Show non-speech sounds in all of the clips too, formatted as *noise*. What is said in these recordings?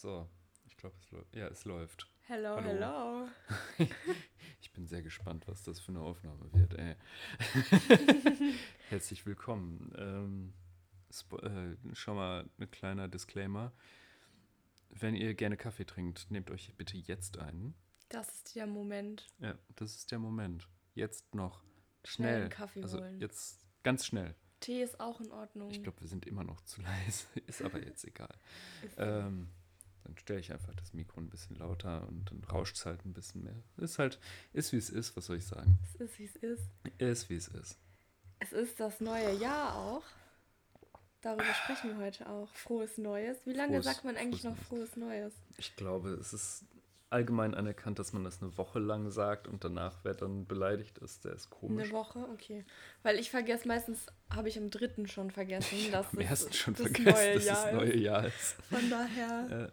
So, ich glaube, es, ja, es läuft. Hello, Hallo. hello. *laughs* Ich bin sehr gespannt, was das für eine Aufnahme wird. Ey. *laughs* Herzlich willkommen. Ähm, äh, schon mal ein kleiner Disclaimer. Wenn ihr gerne Kaffee trinkt, nehmt euch bitte jetzt einen. Das ist der Moment. Ja, das ist der Moment. Jetzt noch. Schnell Schnell. einen Kaffee also holen. jetzt ganz schnell. Tee ist auch in Ordnung. Ich glaube, wir sind immer noch zu *laughs* leise. Ist aber jetzt egal. Ähm, dann stelle ich einfach das Mikro ein bisschen lauter und dann rauscht es halt ein bisschen mehr. Ist halt, ist wie es ist, was soll ich sagen? es ist, wie es ist. Ist wie es ist. Es ist das neue Jahr auch. Darüber sprechen wir heute auch. Frohes Neues. Wie lange Frohes- sagt man eigentlich frohes noch frohes Neues? Ich glaube, es ist allgemein anerkannt, dass man das eine Woche lang sagt und danach, wer dann beleidigt ist, der ist komisch. Eine Woche? Okay. Weil ich vergesse meistens, habe ich am dritten schon vergessen, *laughs* dass Am es ersten schon das vergessen, neue dass Jahr das neue Jahr ist. ist. Von daher Äh,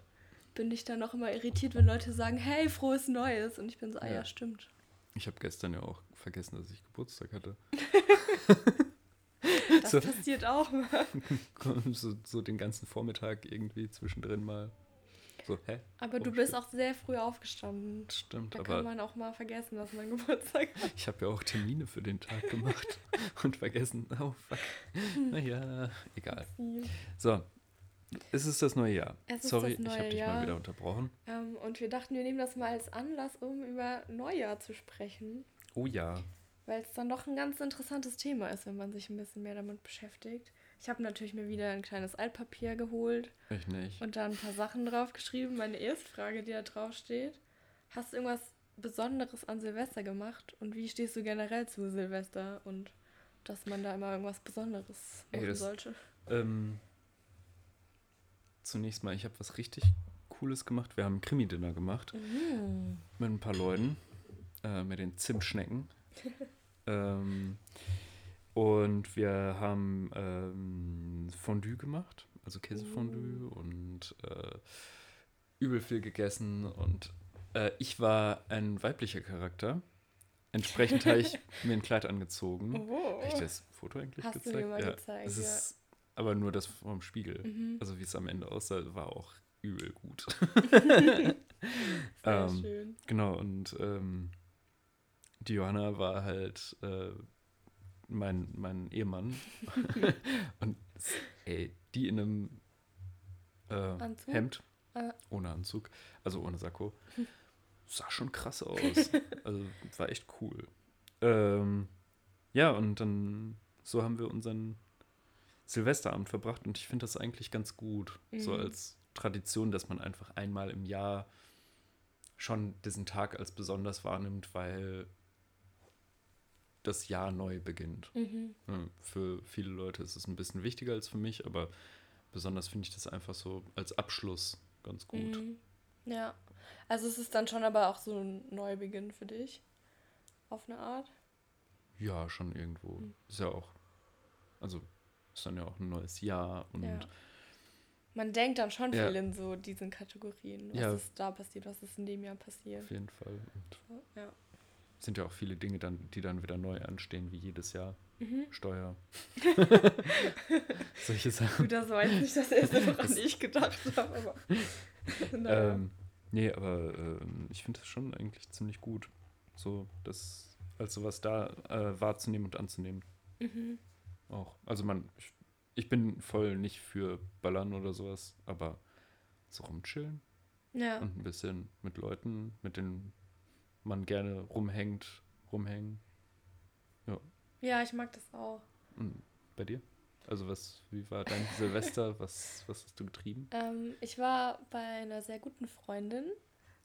bin ich dann auch immer irritiert, wenn Leute sagen, hey, frohes Neues. Und ich bin so, ah ja, Ja. stimmt. ich habe gestern ja auch vergessen, dass ich Geburtstag hatte. *laughs* *laughs* Das So. passiert auch mal. *laughs* so, so den ganzen Vormittag irgendwie zwischendrin mal. So, hä? Aber du Oh, bist stimmt. auch sehr früh aufgestanden. Stimmt, Da aber kann man auch mal vergessen, dass man Geburtstag hat. Ich habe ja auch Termine für den Tag gemacht und vergessen. Oh, fuck. Naja, egal. So, es ist das neue Jahr. Es ist Sorry, das ich habe neue dich mal wieder unterbrochen. Ähm, und wir dachten, wir nehmen das mal als Anlass, um über Neujahr zu sprechen. Oh ja. Weil es dann doch ein ganz interessantes Thema ist, wenn man sich ein bisschen mehr damit beschäftigt. Ich habe natürlich mir wieder ein kleines Altpapier geholt Ich nicht. und da ein paar Sachen draufgeschrieben. Meine erste Frage, die da drauf steht. Hast du irgendwas Besonderes an Silvester gemacht? Und wie stehst du generell zu Silvester? Und dass man da immer irgendwas Besonderes Ey, machen das- sollte? Ähm, zunächst mal, ich habe was richtig Cooles gemacht. Wir haben ein Krimi-Dinner gemacht Mhm. mit ein paar Leuten. Äh, mit den Zimtschnecken. *laughs* ähm, und wir haben ähm, Fondue gemacht, also Käsefondue und äh, übel viel gegessen. Und äh, ich war ein weiblicher Charakter. Entsprechend habe ich *laughs* mir ein Kleid angezogen. Oh. Habe ich das Foto eigentlich Hast du gezeigt? mir mal ja. gezeigt, Es ja. ist aber nur das vom Spiegel. Mhm. Also wie es am Ende aussah, war auch übel gut. *laughs* *laughs* Sehr Ähm, schön. Genau, und ähm, die Johanna war halt äh, mein, mein Ehemann. *laughs* und ey, die in einem äh? Hemd, Ah. ohne Anzug, also ohne Sakko, sah schon krass aus. also war echt cool. Ähm, ja, und dann so haben wir unseren Silvesterabend verbracht und ich finde das eigentlich ganz gut. So Mhm. als Tradition, dass man einfach einmal im Jahr schon diesen Tag als besonders wahrnimmt, weil das Jahr neu beginnt. Mhm. Für viele Leute ist es ein bisschen wichtiger als für mich, aber besonders finde ich das einfach so als Abschluss ganz gut. Mhm. Ja. Also es ist dann schon aber auch so ein Neubeginn für dich. Auf eine Art. Ja, schon irgendwo. Mhm. Ist ja auch, also ist dann ja auch ein neues Jahr und Ja. Man denkt dann schon Ja. viel in so diesen Kategorien. Was Ja. ist da passiert, was ist in dem Jahr passiert. auf jeden Fall. Und Ja. sind ja auch viele Dinge dann, die dann wieder neu anstehen, wie jedes Jahr. Mhm. Steuer. *laughs* Solche Sachen. Gut, das war jetzt nicht das erste, woran Das- ich gedacht habe, aber. *laughs* naja. Ähm, nee, aber ähm, ich finde das schon eigentlich ziemlich gut, so das als sowas da äh, wahrzunehmen und anzunehmen. mhm. Auch. Also man, ich, ich bin voll nicht für Ballern oder sowas, aber so rumchillen Ja. und ein bisschen mit Leuten, mit denen man gerne rumhängt, rumhängen. ja, ich mag das auch. Und bei dir? Also was, wie war dein *laughs* Silvester? Was, was hast du getrieben? Ähm, ich war bei einer sehr guten Freundin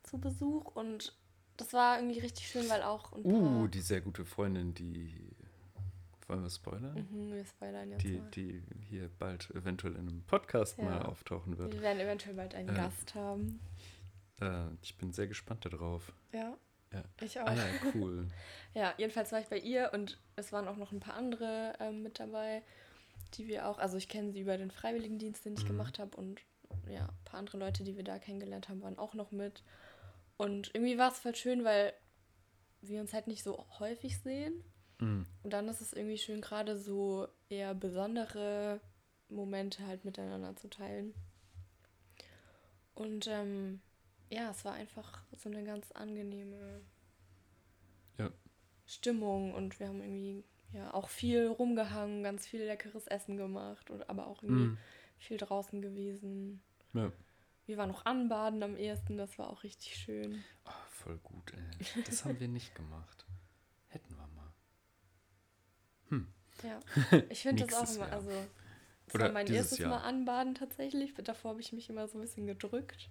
zu Besuch und das war irgendwie richtig schön, weil auch ein paar. Uh, die sehr gute Freundin, die wollen wir spoilern? Mhm, wir spoilern jetzt die, mal. die hier bald eventuell in einem Podcast Ja. mal auftauchen wird. Wir werden eventuell bald einen Äh. Gast haben. Äh, ich bin sehr gespannt darauf. Ja. Ja. Ich auch. Ah ja, cool. *laughs* Ja, jedenfalls war ich bei ihr und es waren auch noch ein paar andere ähm, mit dabei, die wir auch, also ich kenne sie über den Freiwilligendienst, den ich Mhm. gemacht habe und ja, ein paar andere Leute, die wir da kennengelernt haben, waren auch noch mit. Und irgendwie war es voll schön, weil wir uns halt nicht so häufig sehen. Mhm. Und dann ist es irgendwie schön, gerade so eher besondere Momente halt miteinander zu teilen. Und ähm, ja, es war einfach so eine ganz angenehme Ja. Stimmung und wir haben irgendwie ja auch viel rumgehangen, ganz viel leckeres Essen gemacht und aber auch irgendwie Mhm. viel draußen gewesen. Ja. Wir waren noch anbaden am ersten, das war auch richtig schön. Oh, voll gut, ey. Das haben wir nicht gemacht. Hätten wir mal. Ja, *laughs* ich finde das auch immer, Jahr. also das Oder war mein erstes Jahr. Mal anbaden tatsächlich. Davor habe ich mich immer so ein bisschen gedrückt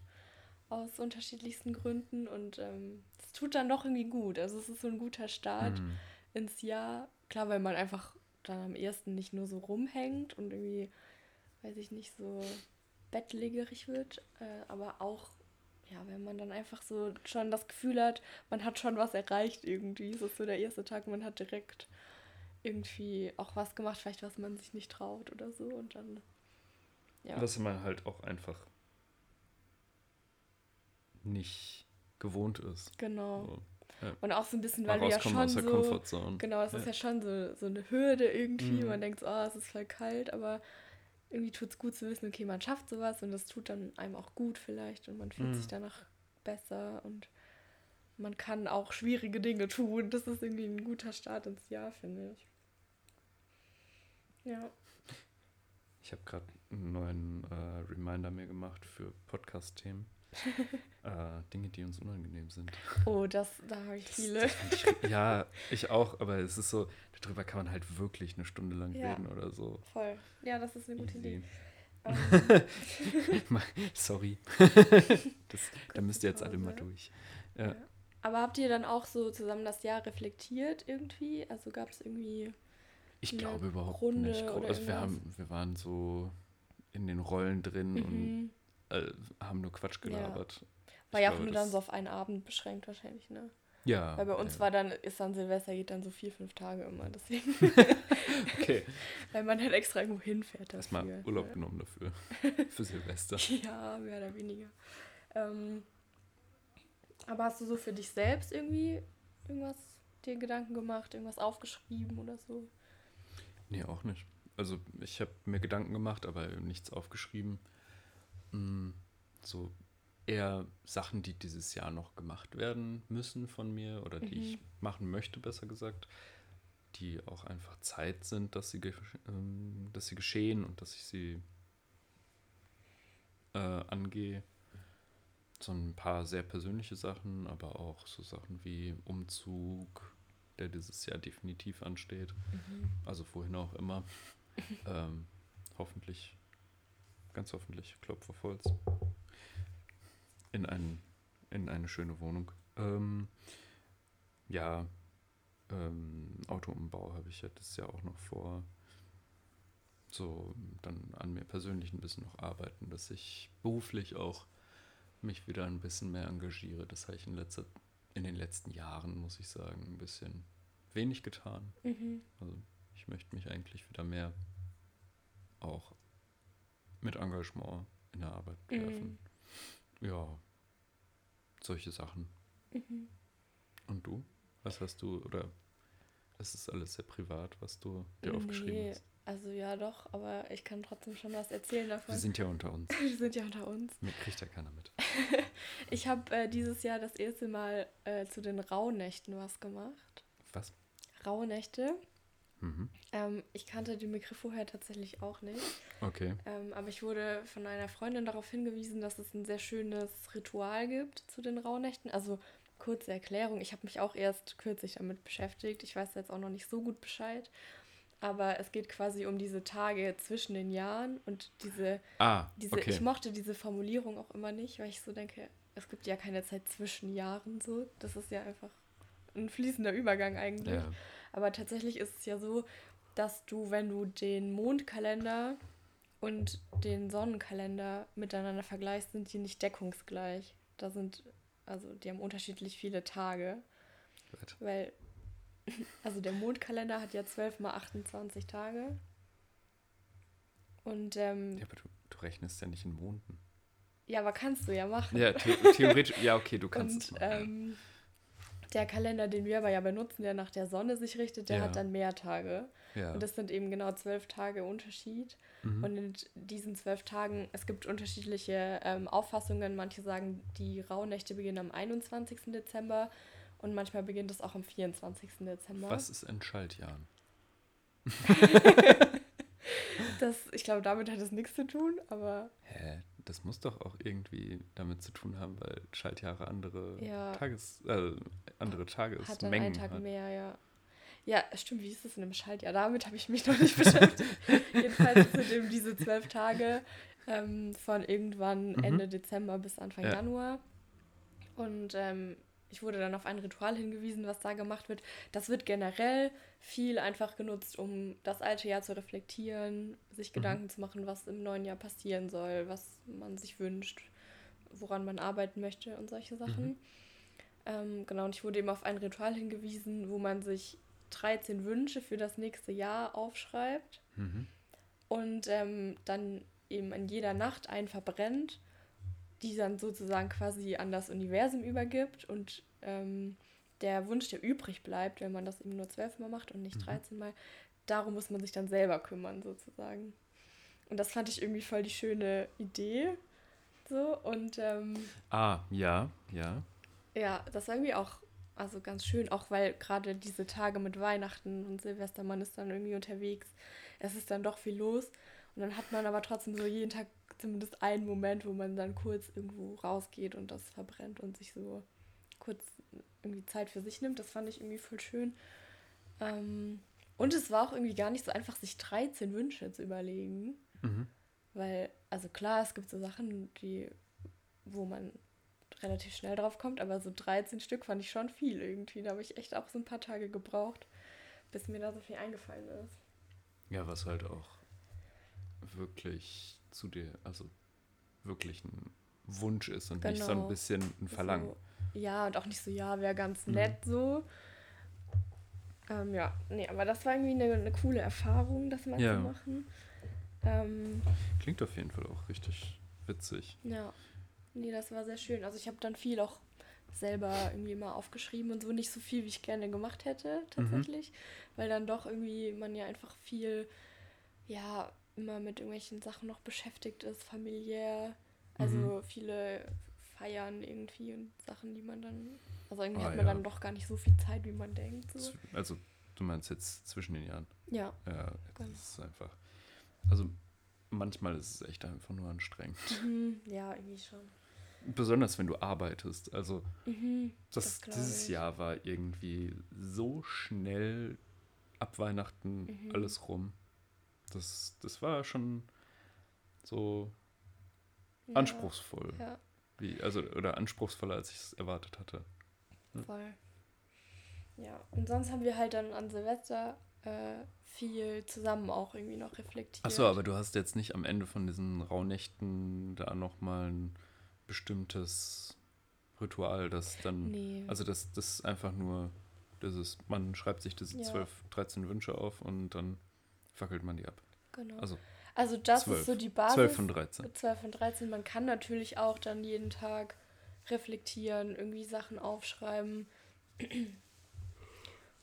aus unterschiedlichsten Gründen und ähm, es tut dann doch irgendwie gut. Also es ist so ein guter Start Mhm. ins Jahr. Klar, weil man einfach dann am ersten nicht nur so rumhängt und irgendwie, weiß ich nicht, so bettlägerig wird, äh, aber auch, ja, wenn man dann einfach so schon das Gefühl hat, man hat schon was erreicht irgendwie. Es ist so der erste Tag, man hat direkt irgendwie auch was gemacht, vielleicht was man sich nicht traut oder so und dann, ja. Was man halt auch einfach nicht gewohnt ist. Genau. So. Und auch so ein bisschen, weil du ja schon so. Genau, es ist Ja. ja schon so, so eine Hürde irgendwie. Mhm. Man denkt so, oh, es ist voll kalt, aber irgendwie tut es gut zu wissen, okay, man schafft sowas und das tut dann einem auch gut vielleicht und man fühlt Mhm. sich danach besser und man kann auch schwierige Dinge tun. Das ist irgendwie ein guter Start ins Jahr, finde ich. Ja. Ich habe gerade einen neuen äh, Reminder mir gemacht für Podcast-Themen. *laughs* äh, Dinge, die uns unangenehm sind. Oh, das, da habe ich Das- viele. das ich, ja, *laughs* ich auch, aber es ist so, darüber kann man halt wirklich eine Stunde lang Ja. reden oder so. Voll. Ja, das ist eine gute Easy. Idee. *laughs* Ähm, Sorry. das, da müsst ihr jetzt alle mal durch. Ja. aber habt ihr dann auch so zusammen das Jahr reflektiert irgendwie? Also gab es irgendwie. Ich glaube überhaupt Runde nicht. Also wir, haben, wir waren so in den Rollen drin und Mhm. äh, haben nur Quatsch gelabert. War Ich ja auch nur dann so auf einen Abend beschränkt wahrscheinlich, ne? Ja. Weil bei uns ja. war dann, ist dann Silvester, geht dann so vier, fünf Tage immer. Deswegen, *laughs* Okay, *laughs* weil man halt extra irgendwo hinfährt erstmal dafür. Urlaub ja. genommen dafür. *laughs* Für Silvester. Ja, mehr oder weniger. Ähm, aber hast du so für dich selbst irgendwie irgendwas dir Gedanken gemacht, irgendwas aufgeschrieben oder so? Nee, auch nicht. Also ich habe mir Gedanken gemacht, aber nichts aufgeschrieben. Mm, So eher Sachen, die dieses Jahr noch gemacht werden müssen von mir oder die ich Mhm. machen möchte, besser gesagt, die auch einfach Zeit sind, dass sie, ähm, dass sie geschehen und dass ich sie äh, angehe. So ein paar sehr persönliche Sachen, aber auch so Sachen wie Umzug, der dieses Jahr definitiv ansteht. Also wohin auch immer. *laughs* ähm, hoffentlich, ganz hoffentlich, Klopf auf Holz. In, ein, in eine schöne Wohnung. Ähm, ja, ähm, Autoumbau habe ich ja das Jahr auch noch vor. So, dann an mir persönlich ein bisschen noch arbeiten, dass ich beruflich auch mich wieder ein bisschen mehr engagiere. Das habe ich in, letzter, in den letzten Jahren, muss ich sagen, ein bisschen wenig getan. Mhm. Also ich möchte mich eigentlich wieder mehr auch mit Engagement in der Arbeit werfen. Ja, solche Sachen. Mhm. Und du? Was hast du, oder es ist alles sehr privat, was du dir aufgeschrieben Nee, hast? Also ja doch, aber ich kann trotzdem schon was erzählen davon. Wir sind ja unter uns. *laughs* Wir sind ja unter uns. Mir kriegt ja keiner mit. *laughs* Ich habe äh, dieses Jahr das erste Mal äh, zu den Rauhnächten was gemacht. Was? Rauhnächte. Mhm. Ähm, ich kannte den Begriff vorher tatsächlich auch nicht. Okay. Ähm, aber ich wurde von einer Freundin darauf hingewiesen, dass es ein sehr schönes Ritual gibt zu den Rauhnächten. Also kurze Erklärung, ich habe mich auch erst kürzlich damit beschäftigt. Ich weiß jetzt auch noch nicht so gut Bescheid. Aber es geht quasi um diese Tage zwischen den Jahren und diese, Ah, diese okay. ich mochte diese Formulierung auch immer nicht, weil ich so denke, es gibt ja keine Zeit zwischen Jahren so. Das ist ja einfach ein fließender Übergang eigentlich. ja. Aber tatsächlich ist es ja so, dass du, wenn du den Mondkalender und den Sonnenkalender miteinander vergleichst, sind die nicht deckungsgleich. Da sind, also die haben unterschiedlich viele Tage. Gut. Weil, also der Mondkalender hat ja 12 mal 28 Tage. Und, ähm, Ja, aber du, du rechnest ja nicht in Monden. ja, aber kannst du ja machen. Ja, the *laughs* theoretisch, ja, okay, du kannst Und es machen. ähm, der Kalender, den wir aber ja benutzen, der nach der Sonne sich richtet, der Ja. hat dann mehr Tage. Ja. Und das sind eben genau zwölf Tage Unterschied. Mhm. Und in diesen zwölf Tagen, es gibt unterschiedliche ähm, Auffassungen. Manche sagen, die Rauhnächte beginnen am 21. Dezember und manchmal beginnt es auch am 24. Dezember. Was ist in Schaltjahren? *laughs* Das, ich glaube, damit hat es nichts zu tun, aber Hä? Das muss doch auch irgendwie damit zu tun haben, weil Schaltjahre andere Ja. Tages, äh, andere hat dann Tagesmengen einen Tag hat. mehr, ja. Ja, stimmt, wie ist das in einem Schaltjahr? Damit habe ich mich noch nicht *laughs* beschäftigt. Jedenfalls sind eben diese zwölf Tage ähm, von irgendwann Mhm. Ende Dezember bis Anfang Ja. Januar. Und ähm, ich wurde dann auf ein Ritual hingewiesen, was da gemacht wird. Das wird generell viel einfach genutzt, um das alte Jahr zu reflektieren, sich Mhm. Gedanken zu machen, was im neuen Jahr passieren soll, was man sich wünscht, woran man arbeiten möchte und solche Sachen. Mhm. Ähm, genau, und ich wurde eben auf ein Ritual hingewiesen, wo man sich 13 Wünsche für das nächste Jahr aufschreibt Mhm. und ähm, dann eben in jeder Nacht einen verbrennt, die dann sozusagen quasi an das Universum übergibt und ähm, der Wunsch, der übrig bleibt, wenn man das eben nur zwölfmal macht und nicht Mhm. 13 Mal, darum muss man sich dann selber kümmern sozusagen. Und das fand ich irgendwie voll die schöne Idee. So, und ähm, Ah, ja, ja. ja, das war irgendwie auch also ganz schön, auch weil gerade diese Tage mit Weihnachten und Silvester, man ist dann irgendwie unterwegs, es ist dann doch viel los und dann hat man aber trotzdem so jeden Tag zumindest einen Moment, wo man dann kurz irgendwo rausgeht und das verbrennt und sich so kurz irgendwie Zeit für sich nimmt. Das fand ich irgendwie voll schön. Ähm, und es war auch irgendwie gar nicht so einfach, sich 13 Wünsche zu überlegen. Mhm. Weil, also klar, es gibt so Sachen, die, wo man relativ schnell drauf kommt, aber so 13 Stück fand ich schon viel irgendwie. Da habe ich echt auch so ein paar Tage gebraucht, bis mir da so viel eingefallen ist. Ja, was halt auch wirklich zu dir, also wirklich ein Wunsch ist und nicht so ein Genau. bisschen ein Verlangen. So, ja, und auch nicht so, ja, wäre ganz Mhm. nett so. Ähm, ja, nee, aber das war irgendwie eine, eine coole Erfahrung, das mal Ja. zu machen. Ähm, Klingt auf jeden Fall auch richtig witzig. Ja, nee, das war sehr schön. Also ich habe dann viel auch selber irgendwie mal aufgeschrieben und so nicht so viel, wie ich gerne gemacht hätte, tatsächlich. Weil dann doch irgendwie man ja einfach viel, ja, immer mit irgendwelchen Sachen noch beschäftigt ist, familiär. Also Mhm. viele Feiern irgendwie und Sachen, die man dann. Also irgendwie Ah, hat man ja. dann doch gar nicht so viel Zeit, wie man denkt. So. Also, du meinst jetzt zwischen den Jahren. Ja, Ja, das Genau. ist einfach. Also, manchmal ist es echt einfach nur anstrengend. mhm, ja, irgendwie schon. Besonders wenn du arbeitest. Also, Mhm, das, Das dieses ich. Jahr war irgendwie so schnell ab Weihnachten Mhm. alles rum. Das, das war schon so ja, anspruchsvoll. Ja, Wie, also, oder anspruchsvoller, als ich es erwartet hatte. Ja. Voll. Ja, und sonst haben wir halt dann an Silvester äh, viel zusammen auch irgendwie noch reflektiert. Achso, aber du hast jetzt nicht am Ende von diesen Rauhnächten da nochmal ein bestimmtes Ritual, das dann. Nee. Also das, das ist einfach nur dieses, man schreibt sich diese Ja. 12, 13 Wünsche auf und dann fackelt man die ab. genau. Also Also das 12. ist so die Basis. 12 von 13. 12 von 13. Man kann natürlich auch dann jeden Tag reflektieren, irgendwie Sachen aufschreiben *clears throat*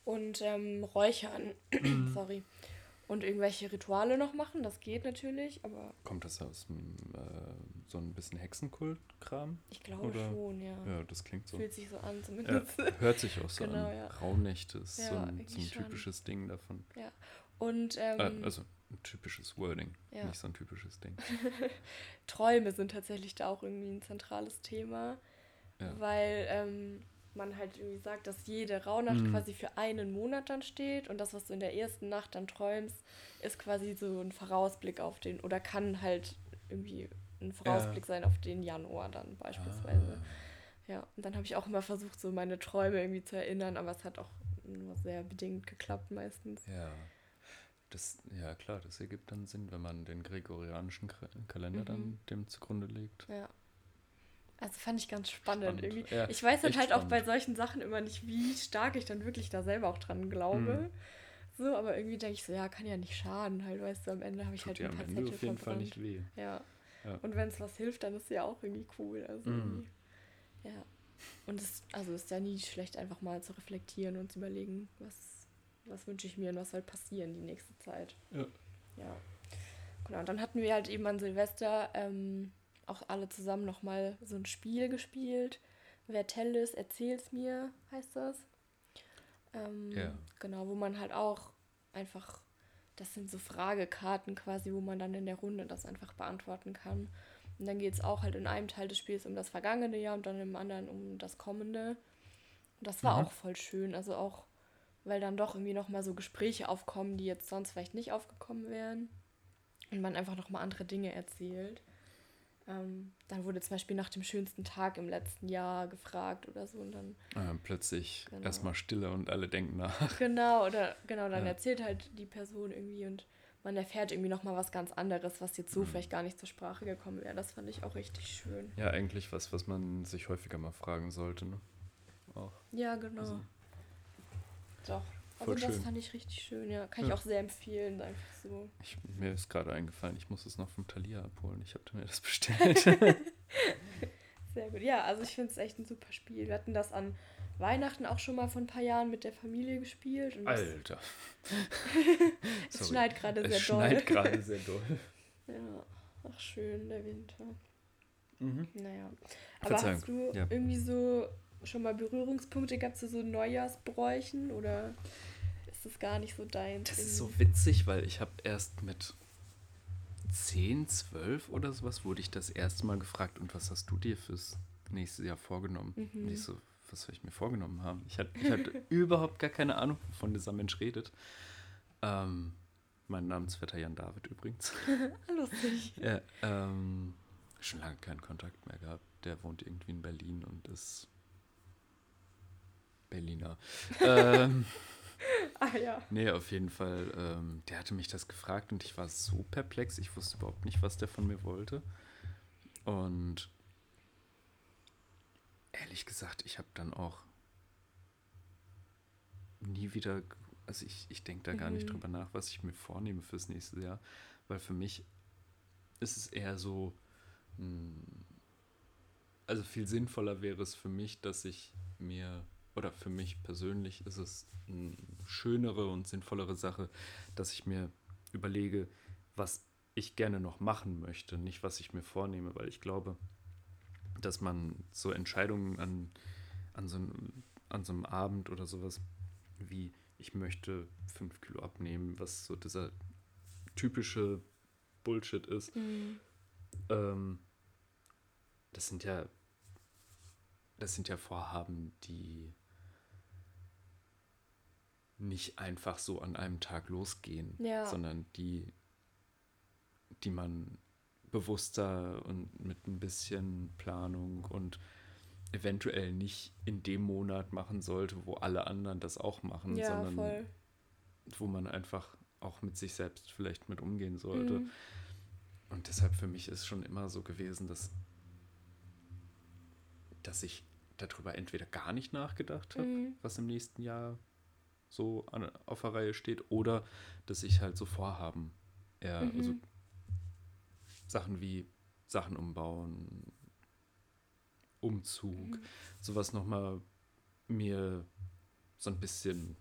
und ähm, räuchern. *clears throat* Sorry. Und irgendwelche Rituale noch machen, das geht natürlich, aber Kommt das aus dem, äh, so ein bisschen Hexenkult-Kram? ich glaube Oder- schon, ja. Ja, das klingt so. Fühlt sich so an Ja, zumindest. hört sich auch so *laughs* Genau, an. ja. Rauhnächte ist so Ja, ein, so ein typisches Ding davon. Und ähm, Äh, also ein typisches Wording, Ja. nicht so ein typisches Ding. *laughs* Träume sind tatsächlich da auch irgendwie ein zentrales Thema, Ja. weil ähm, man halt irgendwie sagt, dass jede Rauhnacht Mhm. quasi für einen Monat dann steht und das, was du in der ersten Nacht dann träumst, ist quasi so ein Vorausblick auf den, oder kann halt irgendwie ein Vorausblick sein auf den Januar dann beispielsweise. Ah. Ja, und dann habe ich auch immer versucht, so meine Träume irgendwie zu erinnern, aber es hat auch nur sehr bedingt geklappt meistens. Ja. Das, ja, klar, das ergibt dann Sinn, wenn man den gregorianischen Kalender Mhm. dann dem zugrunde legt. Ja. Also fand ich ganz spannend, Spannend. irgendwie. Ja, ich weiß dann halt auch bei spannend. solchen Sachen immer nicht, wie stark ich dann wirklich da selber auch dran glaube. Mhm. So, aber irgendwie denke ich so, ja, kann ja nicht schaden, halt, weißt du, am Ende habe ich Tut halt dir ein am paar Ende auf jeden Fall nicht weh. Ja. Ja. Und wenn es was hilft, dann ist ja auch irgendwie cool. Also Mhm. irgendwie, ja. Und es also ist ja nie schlecht, einfach mal zu reflektieren und zu überlegen, was, was wünsche ich mir und was soll passieren die nächste Zeit. Ja. Ja. Genau, und dann hatten wir halt eben an Silvester ähm, auch alle zusammen nochmal so ein Spiel gespielt. Wer Tell ist, erzähl's mir, heißt das. Ähm, Ja. Genau, wo man halt auch einfach, das sind so Fragekarten quasi, wo man dann in der Runde das einfach beantworten kann. Und dann geht es auch halt in einem Teil des Spiels um das vergangene Jahr und dann im anderen um das kommende. Und das war Mhm. auch voll schön. Also auch, weil dann doch irgendwie nochmal so Gespräche aufkommen, die jetzt sonst vielleicht nicht aufgekommen wären. Und man einfach nochmal andere Dinge erzählt. Ähm, dann wurde zum Beispiel nach dem schönsten Tag im letzten Jahr gefragt oder so. Und dann Äh, plötzlich Genau. erstmal Stille und alle denken nach. *laughs* Genau, oder genau, dann Ja. erzählt halt die Person irgendwie und man erfährt irgendwie nochmal was ganz anderes, was jetzt so Mhm. vielleicht gar nicht zur Sprache gekommen wäre. Das fand ich auch richtig schön. Ja, eigentlich was, was man sich häufiger mal fragen sollte. Ne? Auch. Ja, genau. Also, Doch. Also voll das schön. fand ich richtig schön, ja. Kann ich Ja. auch sehr empfehlen, einfach so. ich, mir ist gerade eingefallen, ich muss es noch vom Thalia abholen. Ich habe mir das *laughs* bestellt. *laughs* Sehr gut. Ja, also ich finde es echt ein super Spiel. Wir hatten das an Weihnachten auch schon mal vor ein paar Jahren mit der Familie gespielt. Das, Alter. *laughs* es schneit gerade Es sehr schneit doll. gerade sehr doll. Ja, ach schön, der Winter. Mhm. Naja. Aber Verzeihung, hast du ja. irgendwie so schon mal Berührungspunkte gehabt zu so Neujahrsbräuchen oder ist das gar nicht so dein Das Ding? ist so witzig, weil ich habe erst mit 10, 12 oder sowas wurde ich das erste Mal gefragt, und was hast du dir fürs nächste Jahr vorgenommen? Mhm. Und ich so, was soll ich mir vorgenommen haben? Ich hatte, ich hatte *laughs* überhaupt gar keine Ahnung, wovon dieser Mensch redet. Ähm, mein Namensvetter Jan David übrigens. *laughs* Lustig. ja, ähm, schon lange keinen Kontakt mehr gehabt. Der wohnt irgendwie in Berlin und ist Berliner. ähm, *laughs* Ah ja. Nee, auf jeden Fall. Ähm, der hatte mich das gefragt und ich war so perplex. Ich wusste überhaupt nicht, was der von mir wollte. Und ehrlich gesagt, ich habe dann auch nie wieder, also ich, ich denke da gar nicht Mhm. drüber nach, was ich mir vornehme fürs nächste Jahr, weil für mich ist es eher so, mh, also viel sinnvoller wäre es für mich, dass ich mir, oder für mich persönlich ist es eine schönere und sinnvollere Sache, dass ich mir überlege, was ich gerne noch machen möchte, nicht was ich mir vornehme, weil ich glaube, dass man so Entscheidungen an, an, so, einem, an so einem Abend oder sowas wie ich möchte fünf Kilo abnehmen, was so dieser typische Bullshit ist, Mhm. ähm, das sind ja, das sind ja Vorhaben, die nicht einfach so an einem Tag losgehen, Ja. sondern die, die man bewusster und mit ein bisschen Planung und eventuell nicht in dem Monat machen sollte, wo alle anderen das auch machen, Ja, sondern voll. wo man einfach auch mit sich selbst vielleicht mit umgehen sollte. Mhm. Und deshalb für mich ist schon immer so gewesen, dass, dass ich darüber entweder gar nicht nachgedacht habe, Mhm. was im nächsten Jahr so an, auf der Reihe steht, oder dass ich halt so Vorhaben, eher, Mhm. also Sachen wie Sachen umbauen, Umzug, Mhm. sowas nochmal mir so ein bisschen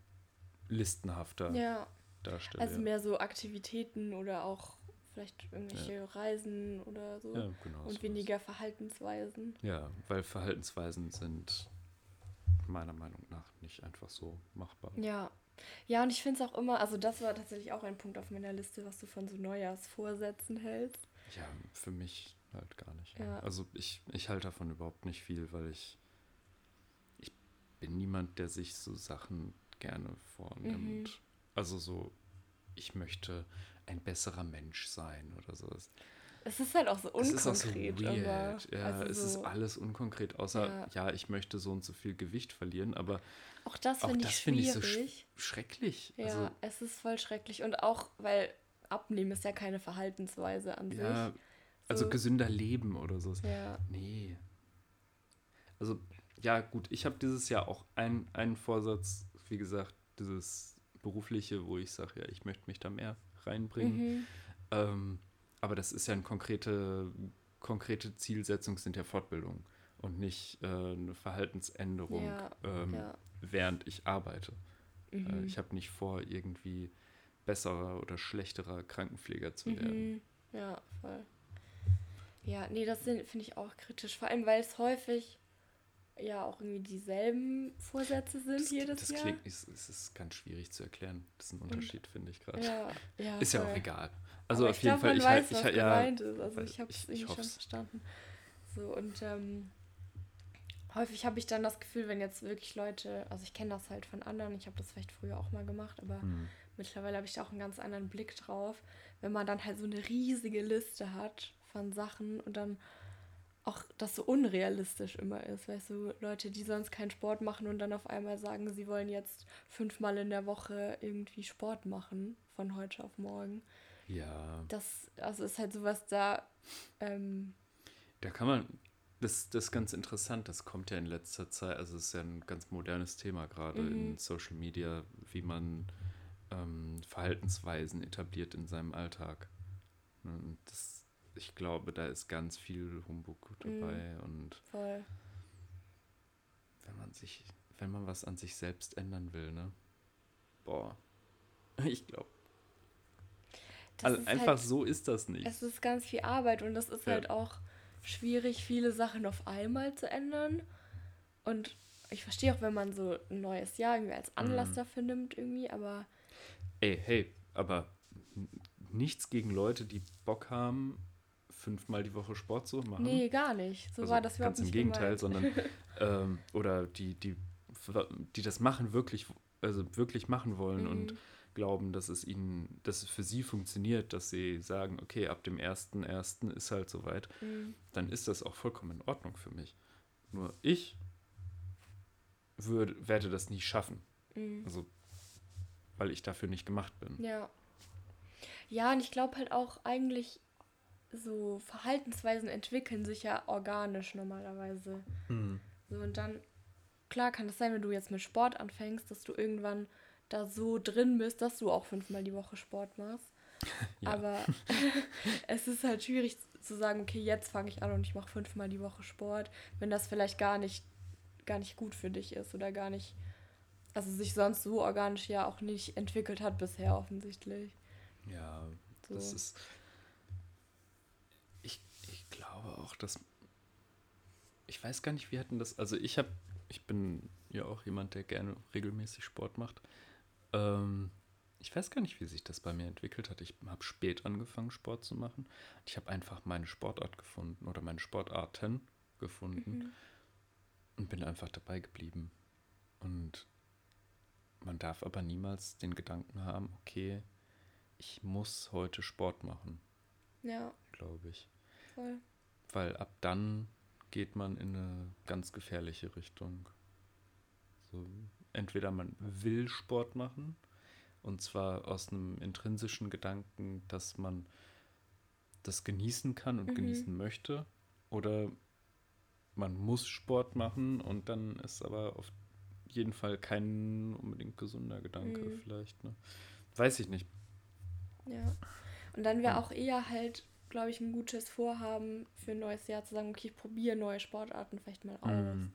listenhafter Ja, darstelle. also ja. mehr so Aktivitäten oder auch vielleicht irgendwelche Reisen oder so. ja, genau. Und sowas. weniger Verhaltensweisen. Ja, weil Verhaltensweisen sind meiner Meinung nach nicht einfach so machbar. Ja. Ja, und ich finde es auch immer, also das war tatsächlich auch ein Punkt auf meiner Liste, was du von so Neujahrsvorsätzen hältst. Ja, für mich halt gar nicht. Ja. Also ich, ich halte davon überhaupt nicht viel, weil ich, ich bin niemand, der sich so Sachen gerne vornimmt. Mhm. Also so, ich möchte ein besserer Mensch sein oder sowas. Es ist halt auch so Es ist auch so unkonkret. weird. aber, ja, also es ist so, alles unkonkret, außer Ja. ja. ich möchte so und so viel Gewicht verlieren, aber Auch das finde ich das finde ich so sch schrecklich. ja, Also, es ist voll schrecklich. Und auch, weil Abnehmen ist ja keine Verhaltensweise an ja, sich. also So. gesünder leben oder so. Ja. Nee. Also, ja, gut, ich habe dieses Jahr auch ein, einen Vorsatz, wie gesagt, dieses berufliche, wo ich sage, ja, ich möchte mich da mehr reinbringen. Mhm. Ähm, aber das ist ja eine konkrete, konkrete Zielsetzung, sind ja Fortbildungen. und nicht äh, eine Verhaltensänderung, Ja, ähm, ja. während ich arbeite. Äh, Mhm. ich habe nicht vor, irgendwie besserer oder schlechterer Krankenpfleger zu werden. Mhm. Ja, voll. Ja, nee, das finde ich auch kritisch. Vor allem, weil es häufig ja auch irgendwie dieselben Vorsätze sind Das, jedes das Jahr. klingt, es, es ist ganz schwierig zu erklären. Das ist ein Unterschied, finde ich gerade. Ja, ja. Ist ja auch egal. Also Aber auf ich jeden glaub, Fall, ich weiß, halt, ich was ja, gemeint ist. Also ich habe es ich- ich irgendwie schon verstanden. So und ähm, häufig habe ich dann das Gefühl, wenn jetzt wirklich Leute, also ich kenne das halt von anderen, ich habe das vielleicht früher auch mal gemacht, aber Hm. mittlerweile habe ich da auch einen ganz anderen Blick drauf, wenn man dann halt so eine riesige Liste hat von Sachen und dann auch das so unrealistisch immer ist, weißt du, Leute, die sonst keinen Sport machen und dann auf einmal sagen, sie wollen jetzt fünfmal in der Woche irgendwie Sport machen, von heute auf morgen. ja, Das, also ist halt sowas da, ähm, da kann man, das, das ist ganz interessant, das kommt ja in letzter Zeit, also es ist ja ein ganz modernes Thema gerade Mhm. in Social Media, wie man ähm, Verhaltensweisen etabliert in seinem Alltag. Und das, ich glaube, da ist ganz viel Humbug dabei und voll. wenn man sich, wenn man was an sich selbst ändern will, ne? Boah. *laughs* Ich glaube, Das ist einfach halt, so ist das nicht. Es ist ganz viel Arbeit und es ist Ja. halt auch schwierig, viele Sachen auf einmal zu ändern. Und ich verstehe auch, wenn man so ein neues Jahr irgendwie als Anlass Mhm. dafür nimmt, irgendwie, aber Ey, hey, aber nichts gegen Leute, die Bock haben, fünfmal die Woche Sport zu machen. nee, gar nicht. So Also war das überhaupt ganz im Gegenteil, sondern *laughs* ähm, oder die, die, die das machen wirklich, also wirklich machen wollen und Mhm. glauben, dass es ihnen, dass es für sie funktioniert, dass sie sagen, okay, ab dem ersten ersten ist halt soweit, Mhm. dann ist das auch vollkommen in Ordnung für mich. Nur ich würde, werde das nie schaffen. Mhm. Also, weil ich dafür nicht gemacht bin. Ja. Ja, und ich glaube halt auch eigentlich, so Verhaltensweisen entwickeln sich ja organisch normalerweise. Mhm. So, und dann, klar kann es sein, wenn du jetzt mit Sport anfängst, dass du irgendwann da so drin bist, dass du auch fünfmal die Woche Sport machst. *laughs* Ja. Aber *laughs* es ist halt schwierig zu sagen, okay, jetzt fange ich an und ich mache fünfmal die Woche Sport, wenn das vielleicht gar nicht, gar nicht gut für dich ist oder gar nicht, also sich sonst so organisch ja auch nicht entwickelt hat bisher offensichtlich. Ja, So. das ist. Glaube auch, dass. Ich weiß gar nicht, wie hatten das. Also ich habe, ich bin ja auch jemand, der gerne regelmäßig Sport macht. Ähm, ich weiß gar nicht, wie sich das bei mir entwickelt hat. Ich habe spät angefangen, Sport zu machen. Ich habe einfach meine Sportart gefunden oder meine Sportarten gefunden Mhm. und bin einfach dabei geblieben. Und man darf aber niemals den Gedanken haben, okay, ich muss heute Sport machen, Ja, glaube ich. voll. Weil ab dann geht man in eine ganz gefährliche Richtung. So, entweder man will Sport machen, und zwar aus einem intrinsischen Gedanken, dass man das genießen kann und Mhm. genießen möchte, oder man muss Sport machen und dann ist aber auf jeden Fall kein unbedingt gesunder Gedanke Mhm. vielleicht. Ne? Weiß ich nicht. Ja. Und dann wäre Ja. auch eher halt, glaube ich, ein gutes Vorhaben für ein neues Jahr zu sagen, okay, ich probiere neue Sportarten vielleicht mal aus. Mhm.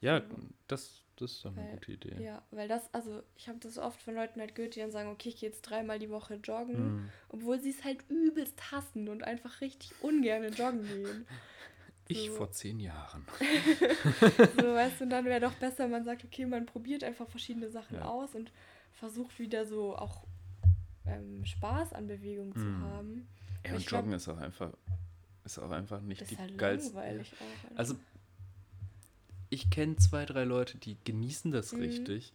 Ja, So. das, das ist doch eine gute Idee. Ja, weil das, also ich habe das oft von Leuten halt gehört, die dann sagen, okay, ich gehe jetzt dreimal die Woche joggen, Mhm. obwohl sie es halt übelst hassen und einfach richtig ungern joggen gehen. *laughs* Ich So. vor zehn Jahren. *laughs* So, weißt du, und dann wäre doch besser, man sagt, okay, man probiert einfach verschiedene Sachen Ja. aus und versucht wieder so auch ähm, Spaß an Bewegung zu Mhm. haben. Ja, Ich und glaub- Joggen ist auch einfach, ist auch einfach nicht die halt geilste. auch. Also, ich kenne zwei, drei Leute, die genießen das Mhm. richtig.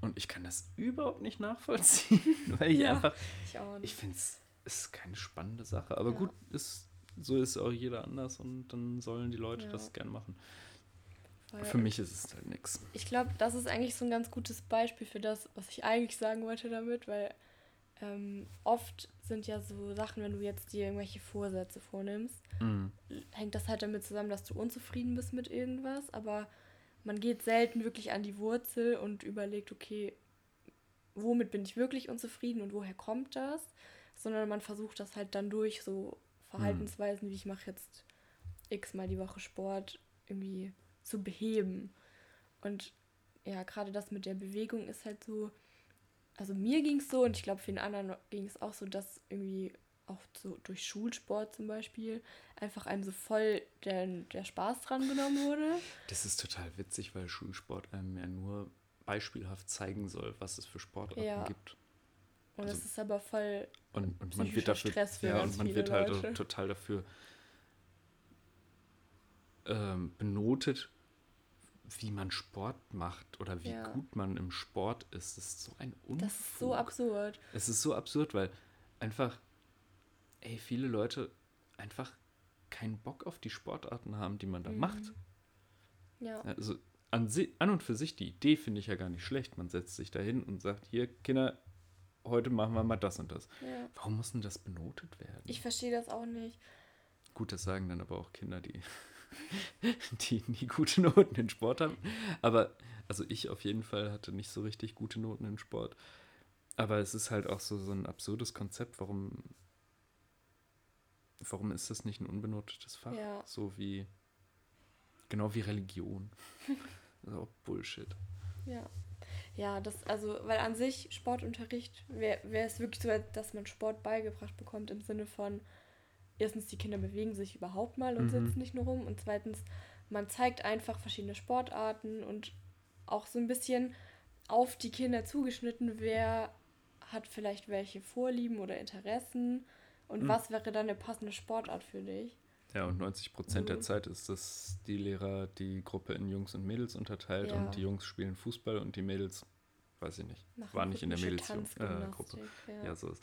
Und ich kann das überhaupt nicht nachvollziehen, *laughs* *laughs* weil ich Ja, einfach, ich auch ich finde es ist keine spannende Sache. Aber Ja. gut, ist, so ist auch jeder anders und dann sollen die Leute Ja. das gern machen. Weil Für mich ist es halt nix. Ich glaube, das ist eigentlich so ein ganz gutes Beispiel für das, was ich eigentlich sagen wollte damit, weil ähm, oft sind ja so Sachen, wenn du jetzt dir irgendwelche Vorsätze vornimmst, Mhm. hängt das halt damit zusammen, dass du unzufrieden bist mit irgendwas, aber man geht selten wirklich an die Wurzel und überlegt, okay, womit bin ich wirklich unzufrieden und woher kommt das, sondern man versucht das halt dann durch so Verhaltensweisen, wie ich mache jetzt x mal die Woche Sport, irgendwie zu beheben. Und ja, gerade das mit der Bewegung ist halt so, also mir ging es so und ich glaube, für den anderen ging es auch so, dass irgendwie auch so durch Schulsport zum Beispiel einfach einem so voll der, der Spaß dran genommen wurde. Das ist total witzig, weil Schulsport einem ja nur beispielhaft zeigen soll, was es für Sportarten ja. gibt. Und also, das ist aber voll und, und man wird dafür ja und man wird halt Leute. total dafür ähm, benotet, wie man Sport macht oder wie ja. gut man im Sport ist. Das ist so ein Unfug. Das ist so absurd. Es ist so absurd, weil einfach, ey, viele Leute einfach keinen Bock auf die Sportarten haben, die man da mhm. macht. Ja. Also an, an und für sich, die Idee finde ich ja gar nicht schlecht. Man setzt sich da hin und sagt, hier, Kinder, heute machen wir mal das und das. Ja. Warum muss denn das benotet werden? Ich verstehe das auch nicht. Gut, das sagen dann aber auch Kinder, die die nie gute Noten in Sport haben. Aber, also ich auf jeden Fall hatte nicht so richtig gute Noten in Sport. Aber es ist halt auch so, so ein absurdes Konzept. Warum, warum ist das nicht ein unbenotetes Fach? Ja. So wie, genau wie Religion. das ist auch Bullshit. Ja. Ja, das, also, weil an sich Sportunterricht wäre wär es wirklich so, dass man Sport beigebracht bekommt im Sinne von, erstens, die Kinder bewegen sich überhaupt mal und mhm. sitzen nicht nur rum. Und zweitens, man zeigt einfach verschiedene Sportarten und auch so ein bisschen auf die Kinder zugeschnitten, wer hat vielleicht welche Vorlieben oder Interessen und mhm. was wäre dann eine passende Sportart für dich. Ja, und 90 Prozent mhm. der Zeit ist das die Lehrer die Gruppe in Jungs und Mädels unterteilt ja. und die Jungs spielen Fußball und die Mädels, weiß ich nicht, Machen waren nicht in der Mädelsgruppe. Äh, ja. ja, so ist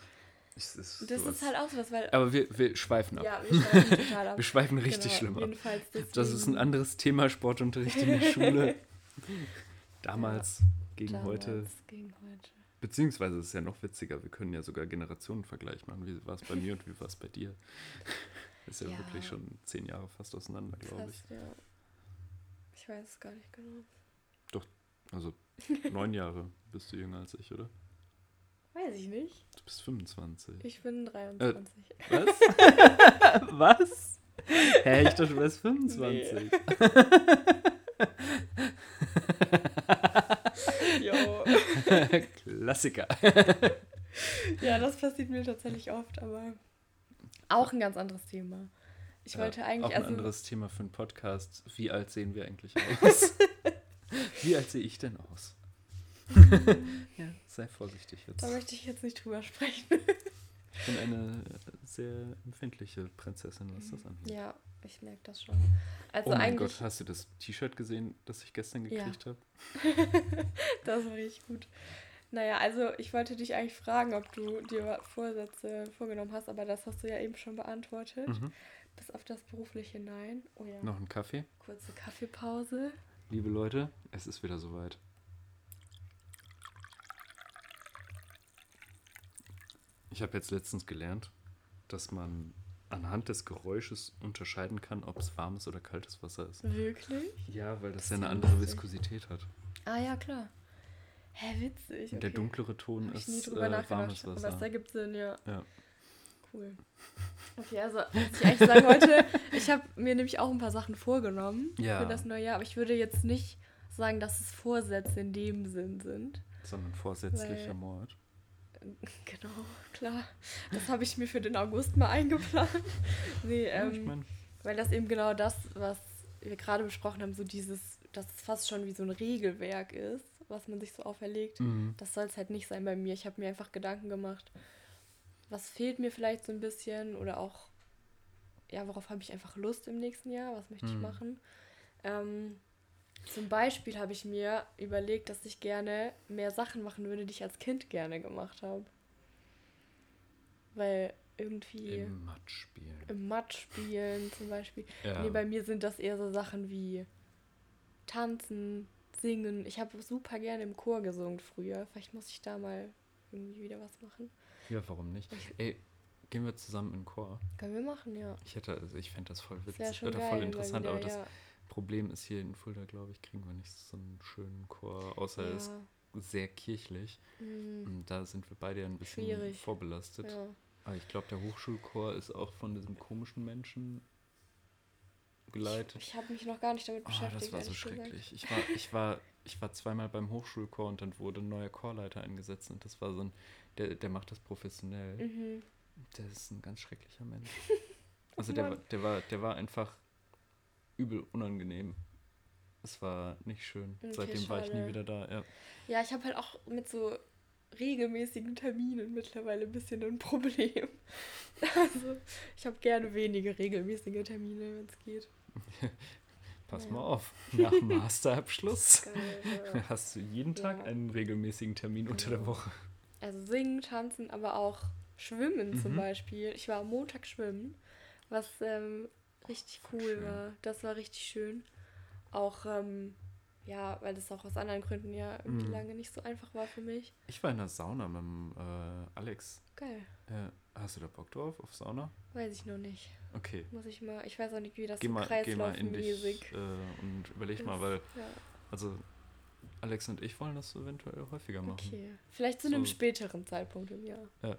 das ist, das ist halt auch sowas, weil. Aber wir, wir schweifen ab. Ja, wir schweifen total ab. *laughs* wir schweifen richtig genau, schlimm ab. Deswegen. Das ist ein anderes Thema, Sportunterricht in der *laughs* Schule. Damals ja, gegen damals heute. Gegen heute. Beziehungsweise ist es ja noch witziger, wir können ja sogar Generationenvergleich machen. Wie war es bei mir und wie war es bei dir? *laughs* ist ja, ja, wirklich schon zehn Jahre fast auseinander, glaube ich. Ja. Ich weiß es gar nicht genau. Doch, also neun Jahre bist du jünger als ich, oder? Weiß ich nicht. Du bist 25. Ich bin 23. Äh, was? *laughs* was? Hä, ich dachte, du wärst 25. Nee. *laughs* jo. *laughs* Klassiker. ja, das passiert mir tatsächlich oft, aber auch ein ganz anderes Thema. Ich ja, wollte eigentlich. Auch ein also, anderes Thema für einen Podcast. Wie alt sehen wir eigentlich aus? Wie alt sehe ich denn aus? ja, sei vorsichtig jetzt. Da möchte ich jetzt nicht drüber sprechen. *laughs* ich bin eine sehr empfindliche Prinzessin, was das angeht. Ja, ich merke das schon. Also oh mein Gott, hast du das T-Shirt gesehen, das ich gestern gekriegt ja. habe? *laughs* das war richtig gut. Naja, also ich wollte dich eigentlich fragen, ob du dir Vorsätze vorgenommen hast, aber das hast du ja eben schon beantwortet. Mhm. Bis auf das berufliche Nein. Oh ja. Noch ein Kaffee? Kurze Kaffeepause. Liebe Leute, es ist wieder soweit. Ich habe jetzt letztens gelernt, dass man anhand des Geräusches unterscheiden kann, ob es warmes oder kaltes Wasser ist. Wirklich? Ja, weil das, das ja eine andere witzig. Viskosität hat. Ah ja, klar. Hä, witzig. Okay. Der dunklere Ton ist nie drüber äh, warmes Wasser. Es ergibt Sinn, ja. Ja. Cool. Okay, also was ich eigentlich sagen wollte, ich habe mir nämlich auch ein paar Sachen vorgenommen ja. für das neue Jahr, aber ich würde jetzt nicht sagen, dass es Vorsätze in dem Sinn sind. Sondern vorsätzlicher Mord. Genau, klar. Das habe ich mir für den August mal eingeplant. *laughs* nee, ähm, ich mein. weil das eben genau das, was wir gerade besprochen haben, so dieses, dass es fast schon wie so ein Regelwerk ist, was man sich so auferlegt. Mhm. Das soll es halt nicht sein bei mir. Ich habe mir einfach Gedanken gemacht, was fehlt mir vielleicht so ein bisschen oder auch, ja, worauf habe ich einfach Lust im nächsten Jahr, was möchte mhm. ich machen. Ähm, zum Beispiel habe ich mir überlegt, dass ich gerne mehr Sachen machen würde, die ich als Kind gerne gemacht habe. Weil irgendwie. Im Matsch spielen. Im Matsch spielen zum Beispiel. Ja. Nee, bei mir sind das eher so Sachen wie Tanzen, Singen. Ich habe super gerne im Chor gesungen früher. Vielleicht muss ich da mal irgendwie wieder was machen. Ja, warum nicht? Ey, gehen wir zusammen in den Chor? Können wir machen, ja. Ich hätte, also ich fände das voll witzig oder voll interessant, aber das. Ja Problem ist hier in Fulda, glaube ich, kriegen wir nicht so einen schönen Chor, außer ja. er ist sehr kirchlich. Mhm. Und da sind wir beide ein bisschen Schwierig. vorbelastet. Ja. Aber ich glaube, der Hochschulchor ist auch von diesem komischen Menschen geleitet. Ich habe mich noch gar nicht damit Oh, beschäftigt. das war so schrecklich. Ich war, ich war, ich war zweimal beim Hochschulchor und dann wurde ein neuer Chorleiter eingesetzt und das war so ein, der, der macht das professionell. Mhm. Der ist ein ganz schrecklicher Mensch. *laughs* Also der, der war, der war einfach übel unangenehm. Es war nicht schön. Okay, Seitdem war ich nie schade. wieder da. Ja. Ja, ich habe halt auch mit so regelmäßigen Terminen mittlerweile ein bisschen ein Problem. *laughs* Also, ich habe gerne wenige regelmäßige Termine, wenn es geht. *laughs* Pass Ja. mal auf. *laughs* Nach Masterabschluss Geil, ja. hast du jeden Tag Ja. einen regelmäßigen Termin unter der. Woche. Also singen, tanzen, aber auch schwimmen zum Mhm. Beispiel. Ich war am Montag schwimmen, was ähm, richtig cool schön. war. Das war richtig schön. Auch, ähm, ja, weil das auch aus anderen Gründen ja irgendwie Mhm. lange nicht so einfach war für mich. Ich war in der Sauna mit dem äh, Alex. Geil. Ja. Hast du da Bock drauf, auf Sauna? Weiß ich noch nicht. Okay. Muss ich mal, ich weiß auch nicht, wie das Geh so mal, geh mal in dich äh, und überleg mal, weil, Ja, also Alex und ich wollen das eventuell häufiger machen. okay. Vielleicht zu einem So. späteren Zeitpunkt im Jahr. Ja,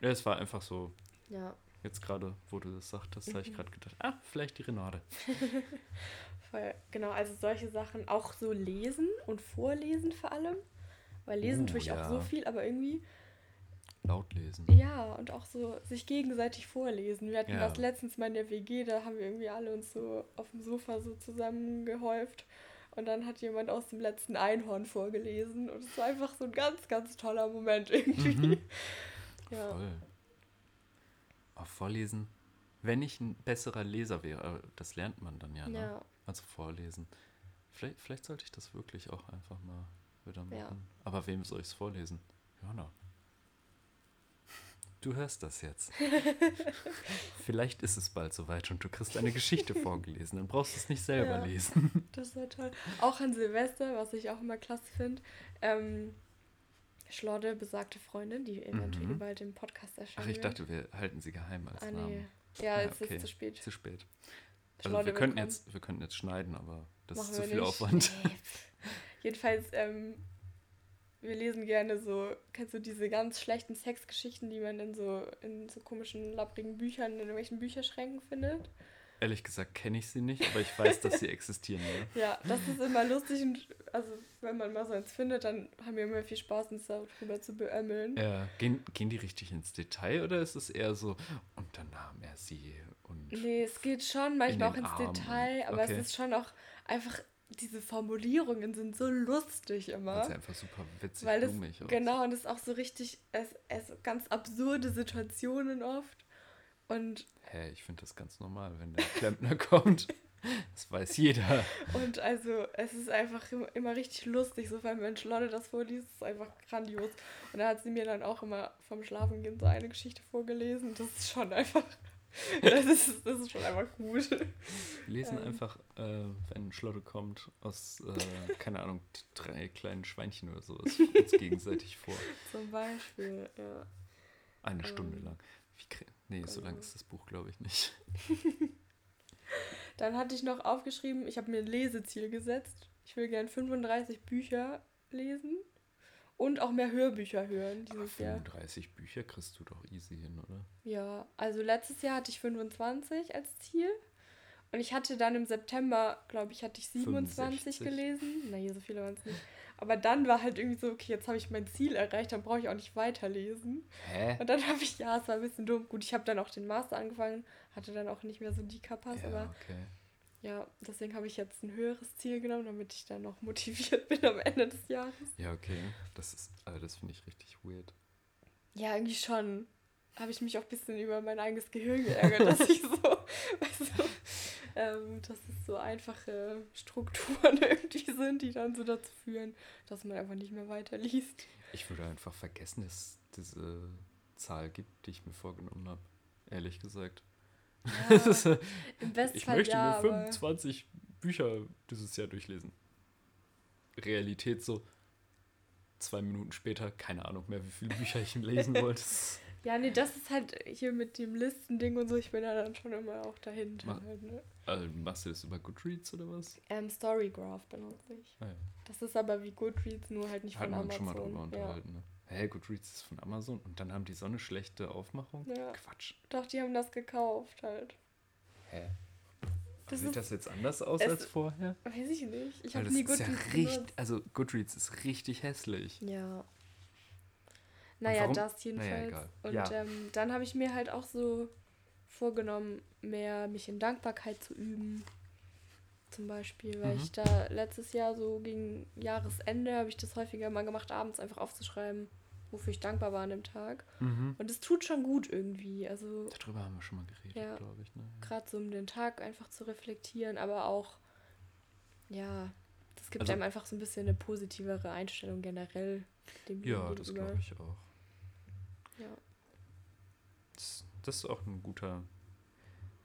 es war einfach so, Ja, jetzt gerade, wo du das sagtest, habe ich Mhm. gerade gedacht, ah, vielleicht die Renate. *laughs* voll. Genau, also solche Sachen auch so lesen und vorlesen vor allem. Weil lesen Oh, tue ich auch so ja. viel, aber irgendwie Laut lesen. Ja, und auch so sich gegenseitig vorlesen. Wir hatten Ja. das letztens mal in der WG, da haben wir irgendwie alle uns so auf dem Sofa so zusammengehäuft. Und dann hat jemand aus dem letzten Einhorn vorgelesen. Und es war einfach so ein ganz, ganz toller Moment *laughs* irgendwie. Mhm. Ja. Voll. Auch vorlesen. Wenn ich ein besserer Leser wäre, das lernt man dann ja, ne? Ja. Also vorlesen. Vielleicht, vielleicht sollte ich das wirklich auch einfach mal wieder machen. Ja. Aber wem soll ich es vorlesen? Jana. Du hörst das jetzt. *laughs* Vielleicht ist es bald soweit und du kriegst eine Geschichte *laughs* vorgelesen. Dann brauchst du es nicht selber Ja. lesen. Das war toll. Auch an Silvester, was ich auch immer klasse finde. Ähm, Schlodde, besagte Freundin, die eventuell Mhm. bald im Podcast erscheinen Ach, ich dachte, wir halten sie geheim als Ah, nee. Namen. Ja, Ja, es okay. ist zu spät. Zu spät. Also wir könnten, jetzt, wir könnten jetzt schneiden, aber das Machen ist zu viel nicht. Aufwand. Nee. *laughs* Jedenfalls, ähm, wir lesen gerne so, kennst du diese ganz schlechten Sexgeschichten, die man in so, in so komischen, lapprigen Büchern, in irgendwelchen Bücherschränken findet? Ehrlich gesagt kenne ich sie nicht, aber ich weiß, dass sie *laughs* existieren. Ja. Ja, das ist immer lustig und also wenn man mal so eins findet, dann haben wir immer viel Spaß, uns darüber zu beömmeln. Ja, gehen, gehen die richtig ins Detail oder ist es eher so, und dann nahm er sie und. Nee, es geht schon manchmal In auch ins Arm Detail, und- aber okay. es ist schon auch einfach, diese Formulierungen sind so lustig immer. Weil sie einfach super witzig Weil das, genau, und es ist auch so richtig, es, es ganz absurde Situationen oft. Und, Hä, ich finde das ganz normal, wenn der Klempner *laughs* kommt. Das weiß jeder. und also, es ist einfach immer, richtig lustig, so wenn Mensch Lotte das vorliest, ist einfach grandios. Und da hat sie mir dann auch immer vom Schlafengehen so eine Geschichte vorgelesen. Das ist schon einfach, *laughs* das ist, das ist schon einfach gut. Wir lesen Ähm. einfach, äh, wenn Schlotte kommt, aus, äh, keine Ahnung, drei kleinen Schweinchen oder sowas uns gegenseitig vor. Zum Beispiel, ja. Eine Stunde Ähm, lang. Wie, nee, so lang genau. ist das Buch, glaube ich, nicht. *laughs* Dann hatte ich noch aufgeschrieben, ich habe mir ein Leseziel gesetzt. Ich will gern 35 Bücher lesen und auch mehr Hörbücher hören dieses Jahr. 35 Bücher kriegst du doch easy hin, oder? Ja, also letztes Jahr hatte ich 25 als Ziel. Und ich hatte dann im September, glaube ich, hatte ich 27 65. gelesen. Nee, so viele waren es nicht. Aber dann war halt irgendwie so, okay, jetzt habe ich mein Ziel erreicht, dann brauche ich auch nicht weiterlesen. Hä? Und dann habe ich, ja, es war ein bisschen dumm. Gut, ich habe dann auch den Master angefangen, hatte dann auch nicht mehr so die Kappas, Ja, aber okay. ja, deswegen habe ich jetzt ein höheres Ziel genommen, damit ich dann noch motiviert *laughs* bin am Ende des Jahres. Ja, okay. Das ist, also das finde ich richtig weird. Ja, irgendwie schon. Habe ich mich auch ein bisschen über mein eigenes Gehirn geärgert, dass ich so, *laughs* weißt du, ähm, dass es so einfache Strukturen *laughs* irgendwie sind, die dann so dazu führen, dass man einfach nicht mehr weiterliest. Ich würde einfach vergessen, dass es diese Zahl gibt, die ich mir vorgenommen habe. Ehrlich gesagt. Ja, *laughs* Im ich Bestfall möchte ja, mir aber 25 Bücher dieses Jahr durchlesen. Realität so. Zwei Minuten später, keine Ahnung mehr, wie viele Bücher ich lesen *laughs* wollte. Ja, nee, das ist halt hier mit dem Listending und so, ich bin ja dann schon immer auch dahinter. Ma- Halt, ne? Also, machst du das über Goodreads oder was? ähm, Storygraph benutze ich. Ah, ja. Das ist aber wie Goodreads, nur halt nicht Hatten von wir uns schon Amazon. mal drüber ja. unterhalten. Ne? Hä, Goodreads ist von Amazon und dann haben die so eine schlechte Aufmachung? Ja. Quatsch. Doch, die haben das gekauft halt. Hä? Das Sieht das jetzt anders aus als vorher? weiß ich nicht. Ich habe nie ist ja Goodreads richtig, also Goodreads ist richtig hässlich. Ja. Naja, warum? das jedenfalls. egal. Und Ja. ähm, dann habe ich mir halt auch so vorgenommen, mehr mich in Dankbarkeit zu üben. Zum Beispiel, weil Mhm. ich da letztes Jahr so gegen Jahresende habe ich das häufiger mal gemacht, abends einfach aufzuschreiben, wofür ich dankbar war an dem Tag. Mhm. Und es tut schon gut irgendwie. Also Darüber haben wir schon mal geredet, Ja. glaube ich. Ne? gerade so um den Tag einfach zu reflektieren, aber auch, ja, das gibt Also- einem einfach so ein bisschen eine positivere Einstellung generell dem Ja, das glaube ich auch. Ja. Das, das ist auch ein guter.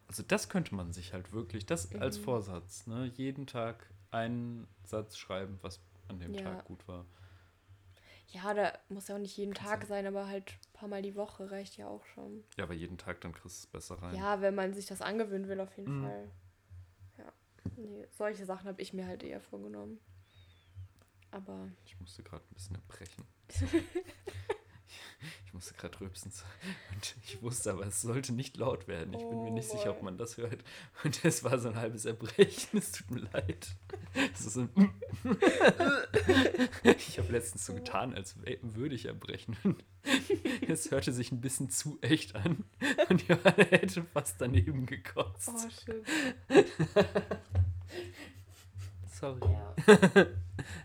Also das könnte man sich halt wirklich, das als Mhm. Vorsatz, ne? Jeden Tag einen Satz schreiben, was an dem Ja. Tag gut war. Ja, da muss ja auch nicht jeden Tag du- sein, aber halt ein paar Mal die Woche reicht ja auch schon. Ja, aber jeden Tag, dann kriegst du es besser rein. Ja, wenn man sich das angewöhnen will, auf jeden Mhm. Fall. Ja. Nee, solche Sachen habe ich mir halt eher vorgenommen. Aber Ich musste gerade ein bisschen erbrechen. *laughs* ich musste gerade rülpsen. *laughs* Und ich wusste aber, es sollte nicht laut werden. Ich bin mir Oh nicht sicher, ob boy. man das hört. Und es war so ein halbes Erbrechen. *laughs* Es tut mir leid. Es ist ein *laughs* ich habe letztens so getan, als würde ich erbrechen. Es hörte sich ein bisschen zu echt an. Und Johanna hätte fast daneben gekotzt. oh shit. Sorry. Ja. *laughs*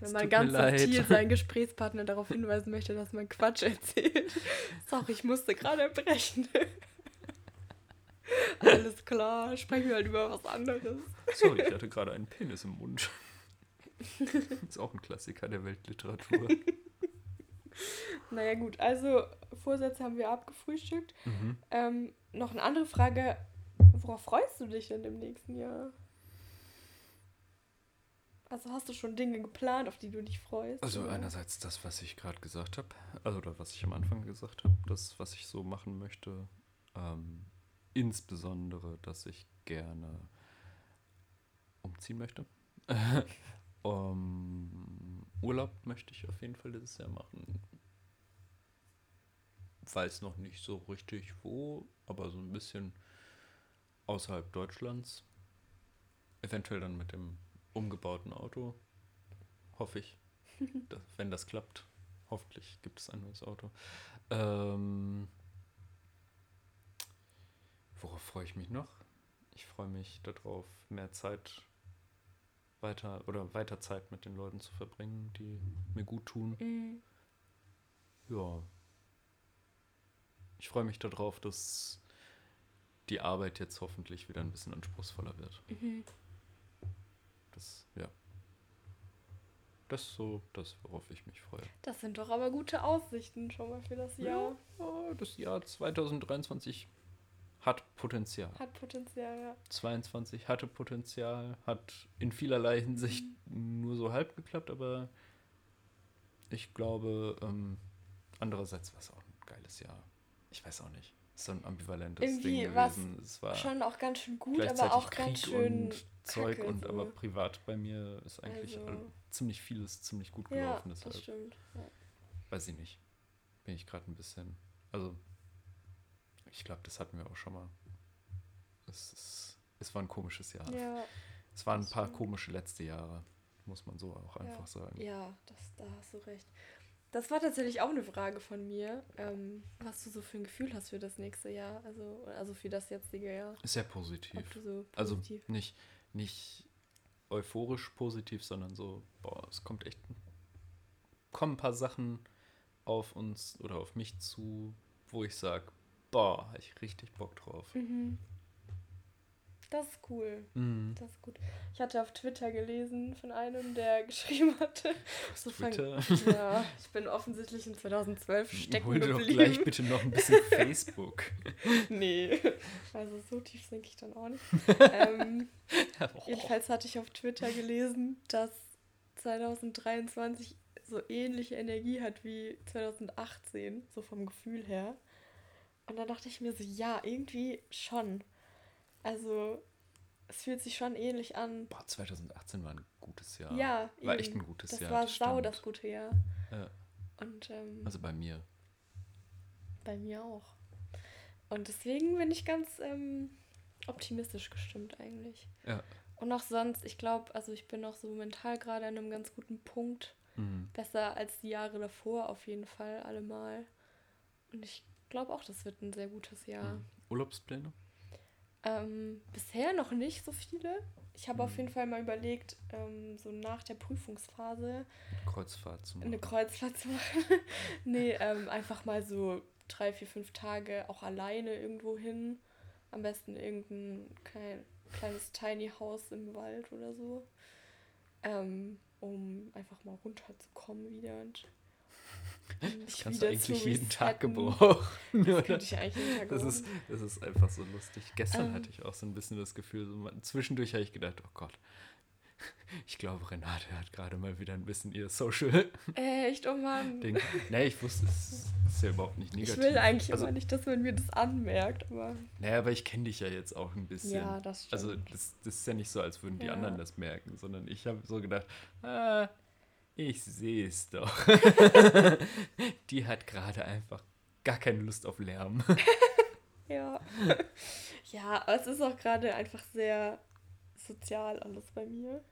Wenn man ganz subtil *laughs* seinen Gesprächspartner darauf hinweisen möchte, dass man Quatsch erzählt. Sorry, ich musste gerade erbrechen. *laughs* Alles klar, sprechen wir halt über was anderes. Sorry, ich hatte gerade einen Penis im Mund. Ist auch ein Klassiker der Weltliteratur. Naja gut, also Vorsätze haben wir abgefrühstückt. Mhm. Ähm, noch eine andere Frage. Worauf freust du dich denn im nächsten Jahr? Also hast du schon Dinge geplant, auf die du dich freust? Also oder? einerseits das, was ich gerade gesagt habe, also oder was ich am Anfang gesagt habe, das, was ich so machen möchte. Ähm, insbesondere, dass ich gerne umziehen möchte. *laughs* um, Urlaub möchte ich auf jeden Fall dieses Jahr machen. Weiß noch nicht so richtig wo, aber so ein bisschen außerhalb Deutschlands. Eventuell dann mit dem umgebauten Auto. Hoffe ich. *laughs* dass, wenn das klappt. Hoffentlich gibt es ein neues Auto. Ähm, worauf freue ich mich noch? Ich freue mich darauf, mehr Zeit weiter oder weiter Zeit mit den Leuten zu verbringen, die mir gut tun. Mhm. Ja. Ich freue mich darauf, dass die Arbeit jetzt hoffentlich wieder ein bisschen anspruchsvoller wird. Mhm. Das, ja. Das ist so das, worauf ich mich freue. Das sind doch aber gute Aussichten schon mal für das Jahr. Ja, das Jahr 2023 hat Potenzial. Hat Potenzial, ja. 22 hatte Potenzial, hat in vielerlei Hinsicht nur so halb geklappt, aber ich glaube, ähm, andererseits war es auch ein geiles Jahr. Ich weiß auch nicht. So ein ambivalentes Irgendwie Ding gewesen. Es war Schon auch ganz schön gut, aber auch Krieg ganz schön und Zeug kacke, und so. aber privat bei mir ist eigentlich Also- all- ziemlich vieles ziemlich gut Ja, gelaufen. das deshalb stimmt. Ja. weiß ich nicht. Bin ich gerade ein bisschen. Also, ich glaube, das hatten wir auch schon mal. Es, ist, es war ein komisches Jahr. Ja, Es waren ein das paar stimmt. komische letzte Jahre, muss man so auch einfach sagen. ja das, da hast du recht. Das war tatsächlich auch eine Frage von mir, ähm, was du so für ein Gefühl hast für das nächste Jahr, also, also für das jetzige Jahr. Ist sehr positiv. so Also positiv. nicht, nicht euphorisch positiv, sondern so, boah, es kommt echt, kommen ein paar Sachen auf uns oder auf mich zu, wo ich sage, boah, hab ich richtig Bock drauf. Mhm. Das ist cool. Mhm. Das ist gut. Ich hatte auf Twitter gelesen von einem, der *laughs* geschrieben hatte. So fang- Twitter. Ja, ich bin offensichtlich in 2012 stecken Hol dir doch gleich bitte noch ein bisschen *laughs* Facebook. Nee, also so tief sinke ich dann auch nicht. *laughs* ähm, jedenfalls hatte ich auf Twitter gelesen, dass 2023 so ähnliche Energie hat wie 2018, so vom Gefühl her. Und dann dachte ich mir so, ja, irgendwie schon. Also, es fühlt sich schon ähnlich an. Boah, 2018 war ein gutes Jahr. Ja, War eben. echt ein gutes das Jahr. war das sau stimmt. das gute Jahr. Ja, Und ähm, also bei mir. bei mir auch. Und deswegen bin ich ganz ähm, optimistisch gestimmt eigentlich. Ja. Und auch sonst, ich glaube, also ich bin auch so mental gerade an einem ganz guten Punkt. Mhm. Besser als die Jahre davor auf jeden Fall allemal. Und ich glaube auch, das wird ein sehr gutes Jahr. Mhm. Urlaubspläne? Ähm, bisher noch nicht so viele. Ich habe auf Mhm. jeden Fall mal überlegt, ähm, so nach der Prüfungsphase Kreuzfahrt zu machen. eine Kreuzfahrt zu machen. *laughs* nee, ähm, einfach mal so drei, vier, fünf Tage auch alleine irgendwo hin. Am besten irgendein klein, kleines Tiny House im Wald oder so. Ähm, um einfach mal runterzukommen wieder und Das mich kannst du eigentlich jeden Tag gebrauchen. *laughs* Das könnte ich eigentlich jeden Tag Das ist, das ist einfach so lustig. Gestern Ähm. hatte ich auch so ein bisschen das Gefühl, so, zwischendurch habe ich gedacht, oh Gott, *laughs* ich glaube, Renate hat gerade mal wieder ein bisschen ihr Social-Ding. *laughs* Echt, oh Mann. nee, ich wusste, es ist ja überhaupt nicht negativ. Ich will eigentlich also, immer nicht, dass man mir das anmerkt, aber Naja, aber ich kenne dich ja jetzt auch ein bisschen. ja, das stimmt. Also das, das ist ja nicht so, als würden die Ja. anderen das merken, sondern ich habe so gedacht, ah, ich sehe es doch. *laughs* die hat gerade einfach gar keine Lust auf Lärm. *laughs* Ja. ja, aber es ist auch gerade einfach sehr sozial alles bei mir.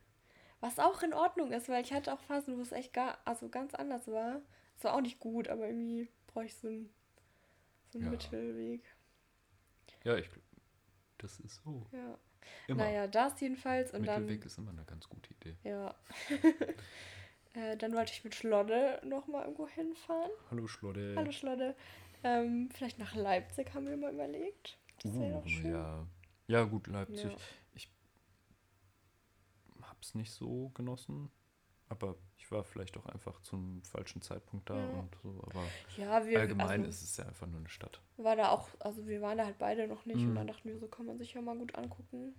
Was auch in Ordnung ist, weil ich hatte auch Phasen, wo es echt gar, also ganz anders war. Es war auch nicht gut, aber irgendwie brauche ich so einen, so einen Ja. Mittelweg. ja, ich glaube, das ist so. Ja. Immer. Naja, das jedenfalls und dann. Mittelweg ist immer eine ganz gute Idee. Ja. *laughs* äh, dann wollte ich mit Schlodde nochmal irgendwo hinfahren. Hallo Schlodde. Hallo Schlodde. Ähm, vielleicht nach Leipzig haben wir mal überlegt. Das wäre Uh, doch schön. ja. ja, gut, Leipzig. Ja. Hab's nicht so genossen, aber ich war vielleicht auch einfach zum falschen Zeitpunkt da Ja. und so. Aber Ja, wir allgemein also, ist es ja einfach nur eine Stadt. war da auch, also wir waren da halt beide noch nicht und Mhm. dann dachten wir, so kann man sich ja mal gut angucken.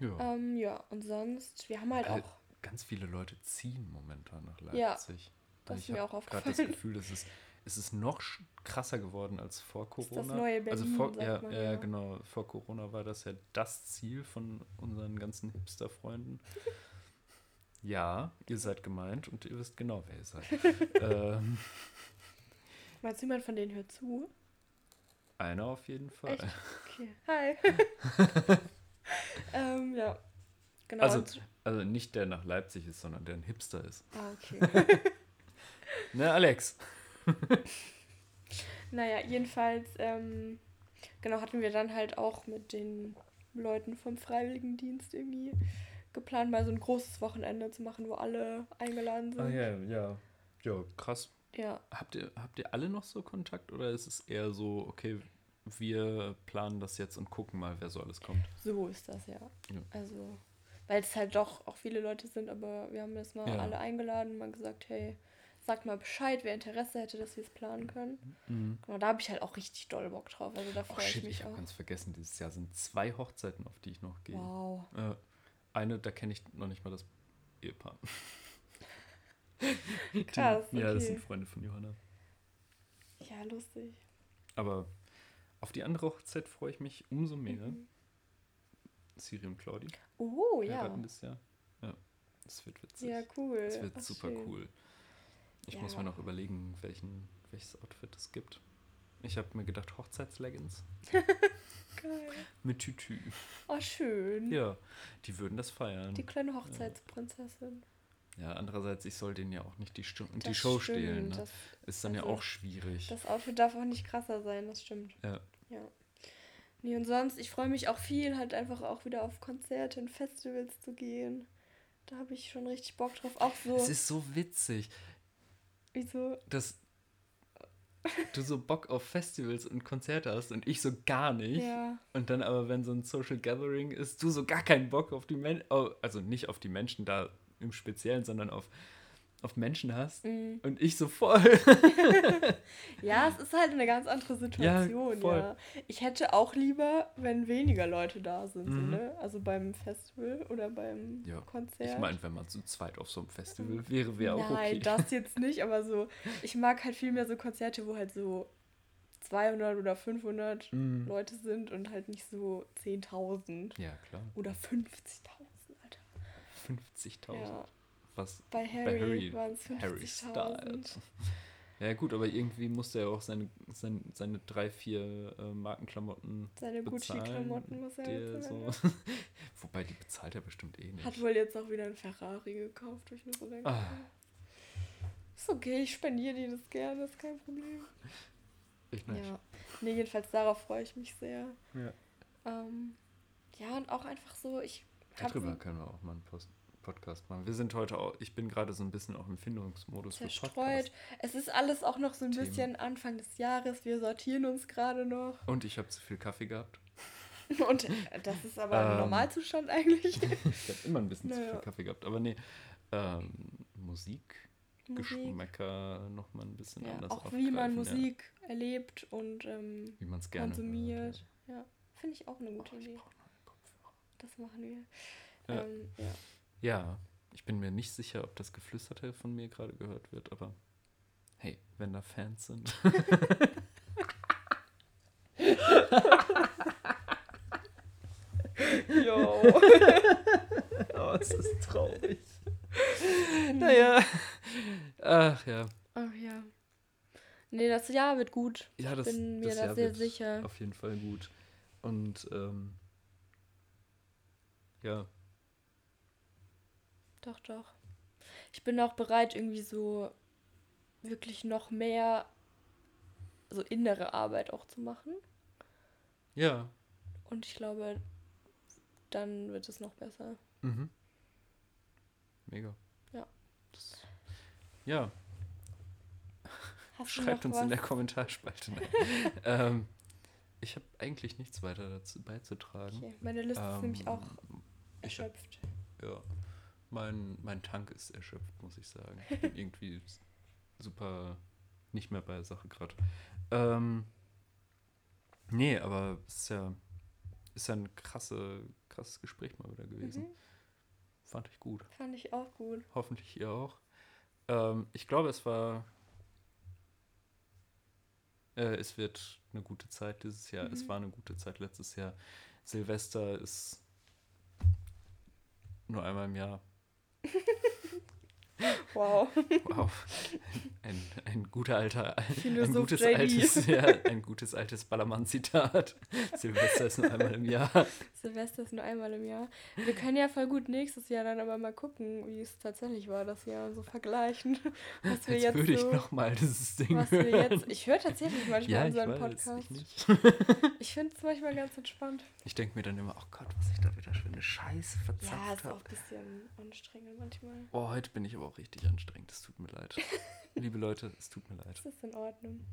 Ja. Ähm, ja, und sonst, wir haben halt Äh, auch, Ganz viele Leute ziehen momentan nach Ja, Leipzig. das Und ist mir auch grad das aufgefallen. Gefühl, es ist, es ist noch krasser geworden als vor das Corona. neue also Berlin, vor, sagt ja, man ja, ja. genau. Vor Corona war das ja das Ziel von unseren ganzen Hipster-Freunden. *laughs* ja, ihr seid gemeint und ihr wisst genau, wer ihr seid. *laughs* ähm, meinst du, jemand von denen hört zu? einer auf jeden Fall. Echt? Okay, hi. *laughs* ähm, ja, genau. Also, also nicht der nach Leipzig ist, sondern der ein Hipster ist. ah, okay. *laughs* Ne, Alex? *laughs* Naja, jedenfalls, ähm, genau, hatten wir dann halt auch mit den Leuten vom Freiwilligendienst irgendwie geplant, mal so ein großes Wochenende zu machen, wo alle eingeladen sind. Ah ja, ja. Ja, krass. Ja, Habt ihr, habt ihr alle noch so Kontakt oder ist es eher so, okay, wir planen das jetzt und gucken mal, wer so alles kommt? so ist das ja. Ja. Also, weil es halt doch auch viele Leute sind, aber wir haben jetzt mal Ja. alle eingeladen, mal gesagt, hey, sagt mal Bescheid, wer Interesse hätte, dass wir es planen können. Genau, da habe ich halt auch richtig doll Bock drauf. Also da Oh freue ich shit, mich ich habe auch. ganz vergessen, dieses Jahr sind zwei Hochzeiten, auf die ich noch gehe. Wow. Äh, eine, da kenne ich noch nicht mal das Ehepaar. *laughs* Krass, Die- Ja, das okay. sind Freunde von Johanna. Ja, lustig. Aber auf die andere Hochzeit freue ich mich umso mehr. Mhm. Siri und Claudi Oh, ja. das Jahr. Ja, das wird witzig. Ja, cool. Das wird Ach, super schön. cool. Ich Ja. muss mir noch überlegen, welchen, welches Outfit es gibt. Ich habe mir gedacht, Hochzeitsleggings *laughs* Geil. mit Tütü. Oh, schön. Ja, die würden das feiern. Die kleine Hochzeitsprinzessin. Ja, andererseits, ich soll denen ja auch nicht die, Stu die Das Show stimmt, stehlen. Ne? Das, Ist dann ja also, auch schwierig. das Outfit darf auch nicht krasser sein, das stimmt. Ja. Ja. Nee, und sonst, ich freue mich auch viel, halt einfach auch wieder auf Konzerte und Festivals zu gehen. Da habe ich schon richtig Bock drauf. Auch so, Es ist so witzig, wieso, dass du so Bock auf Festivals und Konzerte hast und ich so gar nicht. ja. Und dann aber, wenn so ein Social Gathering ist, du so gar keinen Bock auf die Menschen, also nicht auf die Menschen da im Speziellen, sondern auf, auf Menschen hast. Mm. Und ich so voll. *laughs* Ja, es ist halt eine ganz andere Situation, ja. voll. Ich hätte auch lieber, wenn weniger Leute da sind, so, Mhm. ne? Also beim Festival oder beim Ja, Konzert. Ich meine, wenn man zu zweit auf so einem Festival wäre, wäre auch Nein, okay. das jetzt *laughs* nicht, aber so, ich mag halt viel mehr so Konzerte, wo halt so 200 oder 500 Mm. Leute sind und halt nicht so 10.000 Ja, klar. oder 50.000, Alter. 50.000. Ja, Was bei bei Harry, Harry, waren es Harry 50.000. Styles. *laughs* Ja, gut, aber irgendwie musste er auch seine, seine, seine drei, vier äh, Markenklamotten. Seine Gucci-Klamotten muss er jetzt so. *laughs* Wobei, die bezahlt er bestimmt eh nicht. Hat wohl jetzt auch wieder ein Ferrari gekauft, nur so denke. Ah. Ist okay, ich spendiere dir das gerne, ist kein Problem. Ich nicht. Ja. Nee, jedenfalls darauf freue ich mich sehr. Ja. Ähm, ja, und auch einfach so, ich Darüber so können wir auch mal einen Post Podcast machen. Wir sind heute auch, ich bin gerade so ein bisschen auch im Findungsmodus zerstreut. Es ist alles auch noch so ein Themen. bisschen Anfang des Jahres. Wir sortieren uns gerade noch. Und ich habe zu viel Kaffee gehabt. *laughs* Und äh, das ist aber ein Ähm. Normalzustand eigentlich. *laughs* Ich habe immer ein bisschen zu Naja. viel Kaffee gehabt. Aber nee, ähm, Musik, Musik. Geschmäcker nochmal ein bisschen Ja, anders auch wie man aufgreifen, ja. Musik erlebt und ähm, Wie man es gerne konsumiert. Hört, Ja, finde ich auch eine ja. gute Oh, Idee. Kopfhörer. Das machen wir. Ja. Ja. Ich bin mir nicht sicher, ob das Geflüsterte von mir gerade gehört wird, aber hey, wenn da Fans sind. *laughs* Jo. *laughs* oh, es ist traurig. naja. Ach ja. Ach ja. Nee, das Jahr wird gut. Ja, das, Bin mir das da Jahr sehr wird sicher. Auf jeden Fall gut. Und ähm, ja, Doch, doch. Ich bin auch bereit, irgendwie so wirklich noch mehr so innere Arbeit auch zu machen. ja. Und ich glaube, dann wird es noch besser. Mhm. Mega. Ja. Das, ja, Hast schreibt uns was? in der Kommentarspalte. *laughs* Ähm, ich habe eigentlich nichts weiter dazu beizutragen. Okay. Meine Liste ist nämlich auch Ähm, ich hab, erschöpft. ja, mein, mein Tank ist erschöpft, muss ich sagen. Ich bin *laughs* irgendwie super nicht mehr bei der Sache gerade. Ähm, nee, aber es ist ja, ist ja ein krasse, krasses Gespräch mal wieder gewesen. Mhm. Fand ich gut. Fand ich auch gut. Hoffentlich ihr auch. Ähm, ich glaube, es war. Äh, es wird eine gute Zeit dieses Jahr. Es Mhm. war eine gute Zeit letztes Jahr. Silvester ist nur einmal im Jahr. あっ! Wow. Wow. Ein, ein guter alter, ein gutes altes, ja, ein gutes altes Ballermann-Zitat. Silvester ist nur einmal im Jahr. Silvester ist nur einmal im Jahr. Wir können ja voll gut nächstes Jahr dann aber mal gucken, wie es tatsächlich war das Jahr so vergleichen, was wir Jetzt, jetzt würde ich so, nochmal dieses Ding was wir hören. jetzt. Ich höre tatsächlich manchmal ja, ich unseren weiß, Podcast. ich. Ich finde es manchmal ganz entspannt. Ich denke mir dann immer, oh Gott, was ich da wieder für eine Scheiße Ja, verzapft ist auch habe. ein bisschen anstrengend manchmal. Oh, heute bin ich aber auch richtig anstrengend. Es tut mir leid. *laughs* Liebe Leute, es tut mir leid. Das ist in Ordnung.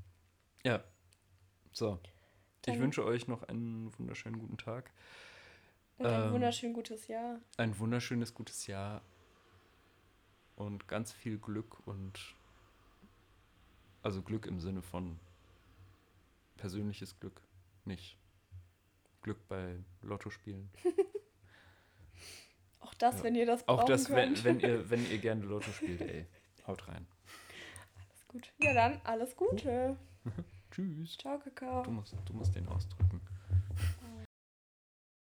Ja. So. Ich Dann- wünsche euch noch einen wunderschönen guten Tag. Und ein Ähm, wunderschön gutes Jahr. Ein wunderschönes gutes Jahr. Und ganz viel Glück und. Also Glück im Sinne von persönliches Glück. Nicht Glück bei Lottospielen. *laughs* Auch das, ja. wenn ihr das brauchen Auch das, wenn, wenn, ihr, wenn ihr gerne Lotto spielt, ey. Haut rein. Alles gut. Ja, dann alles Gute. *laughs* Tschüss. Ciao, Kakao. Du musst, du musst den ausdrücken.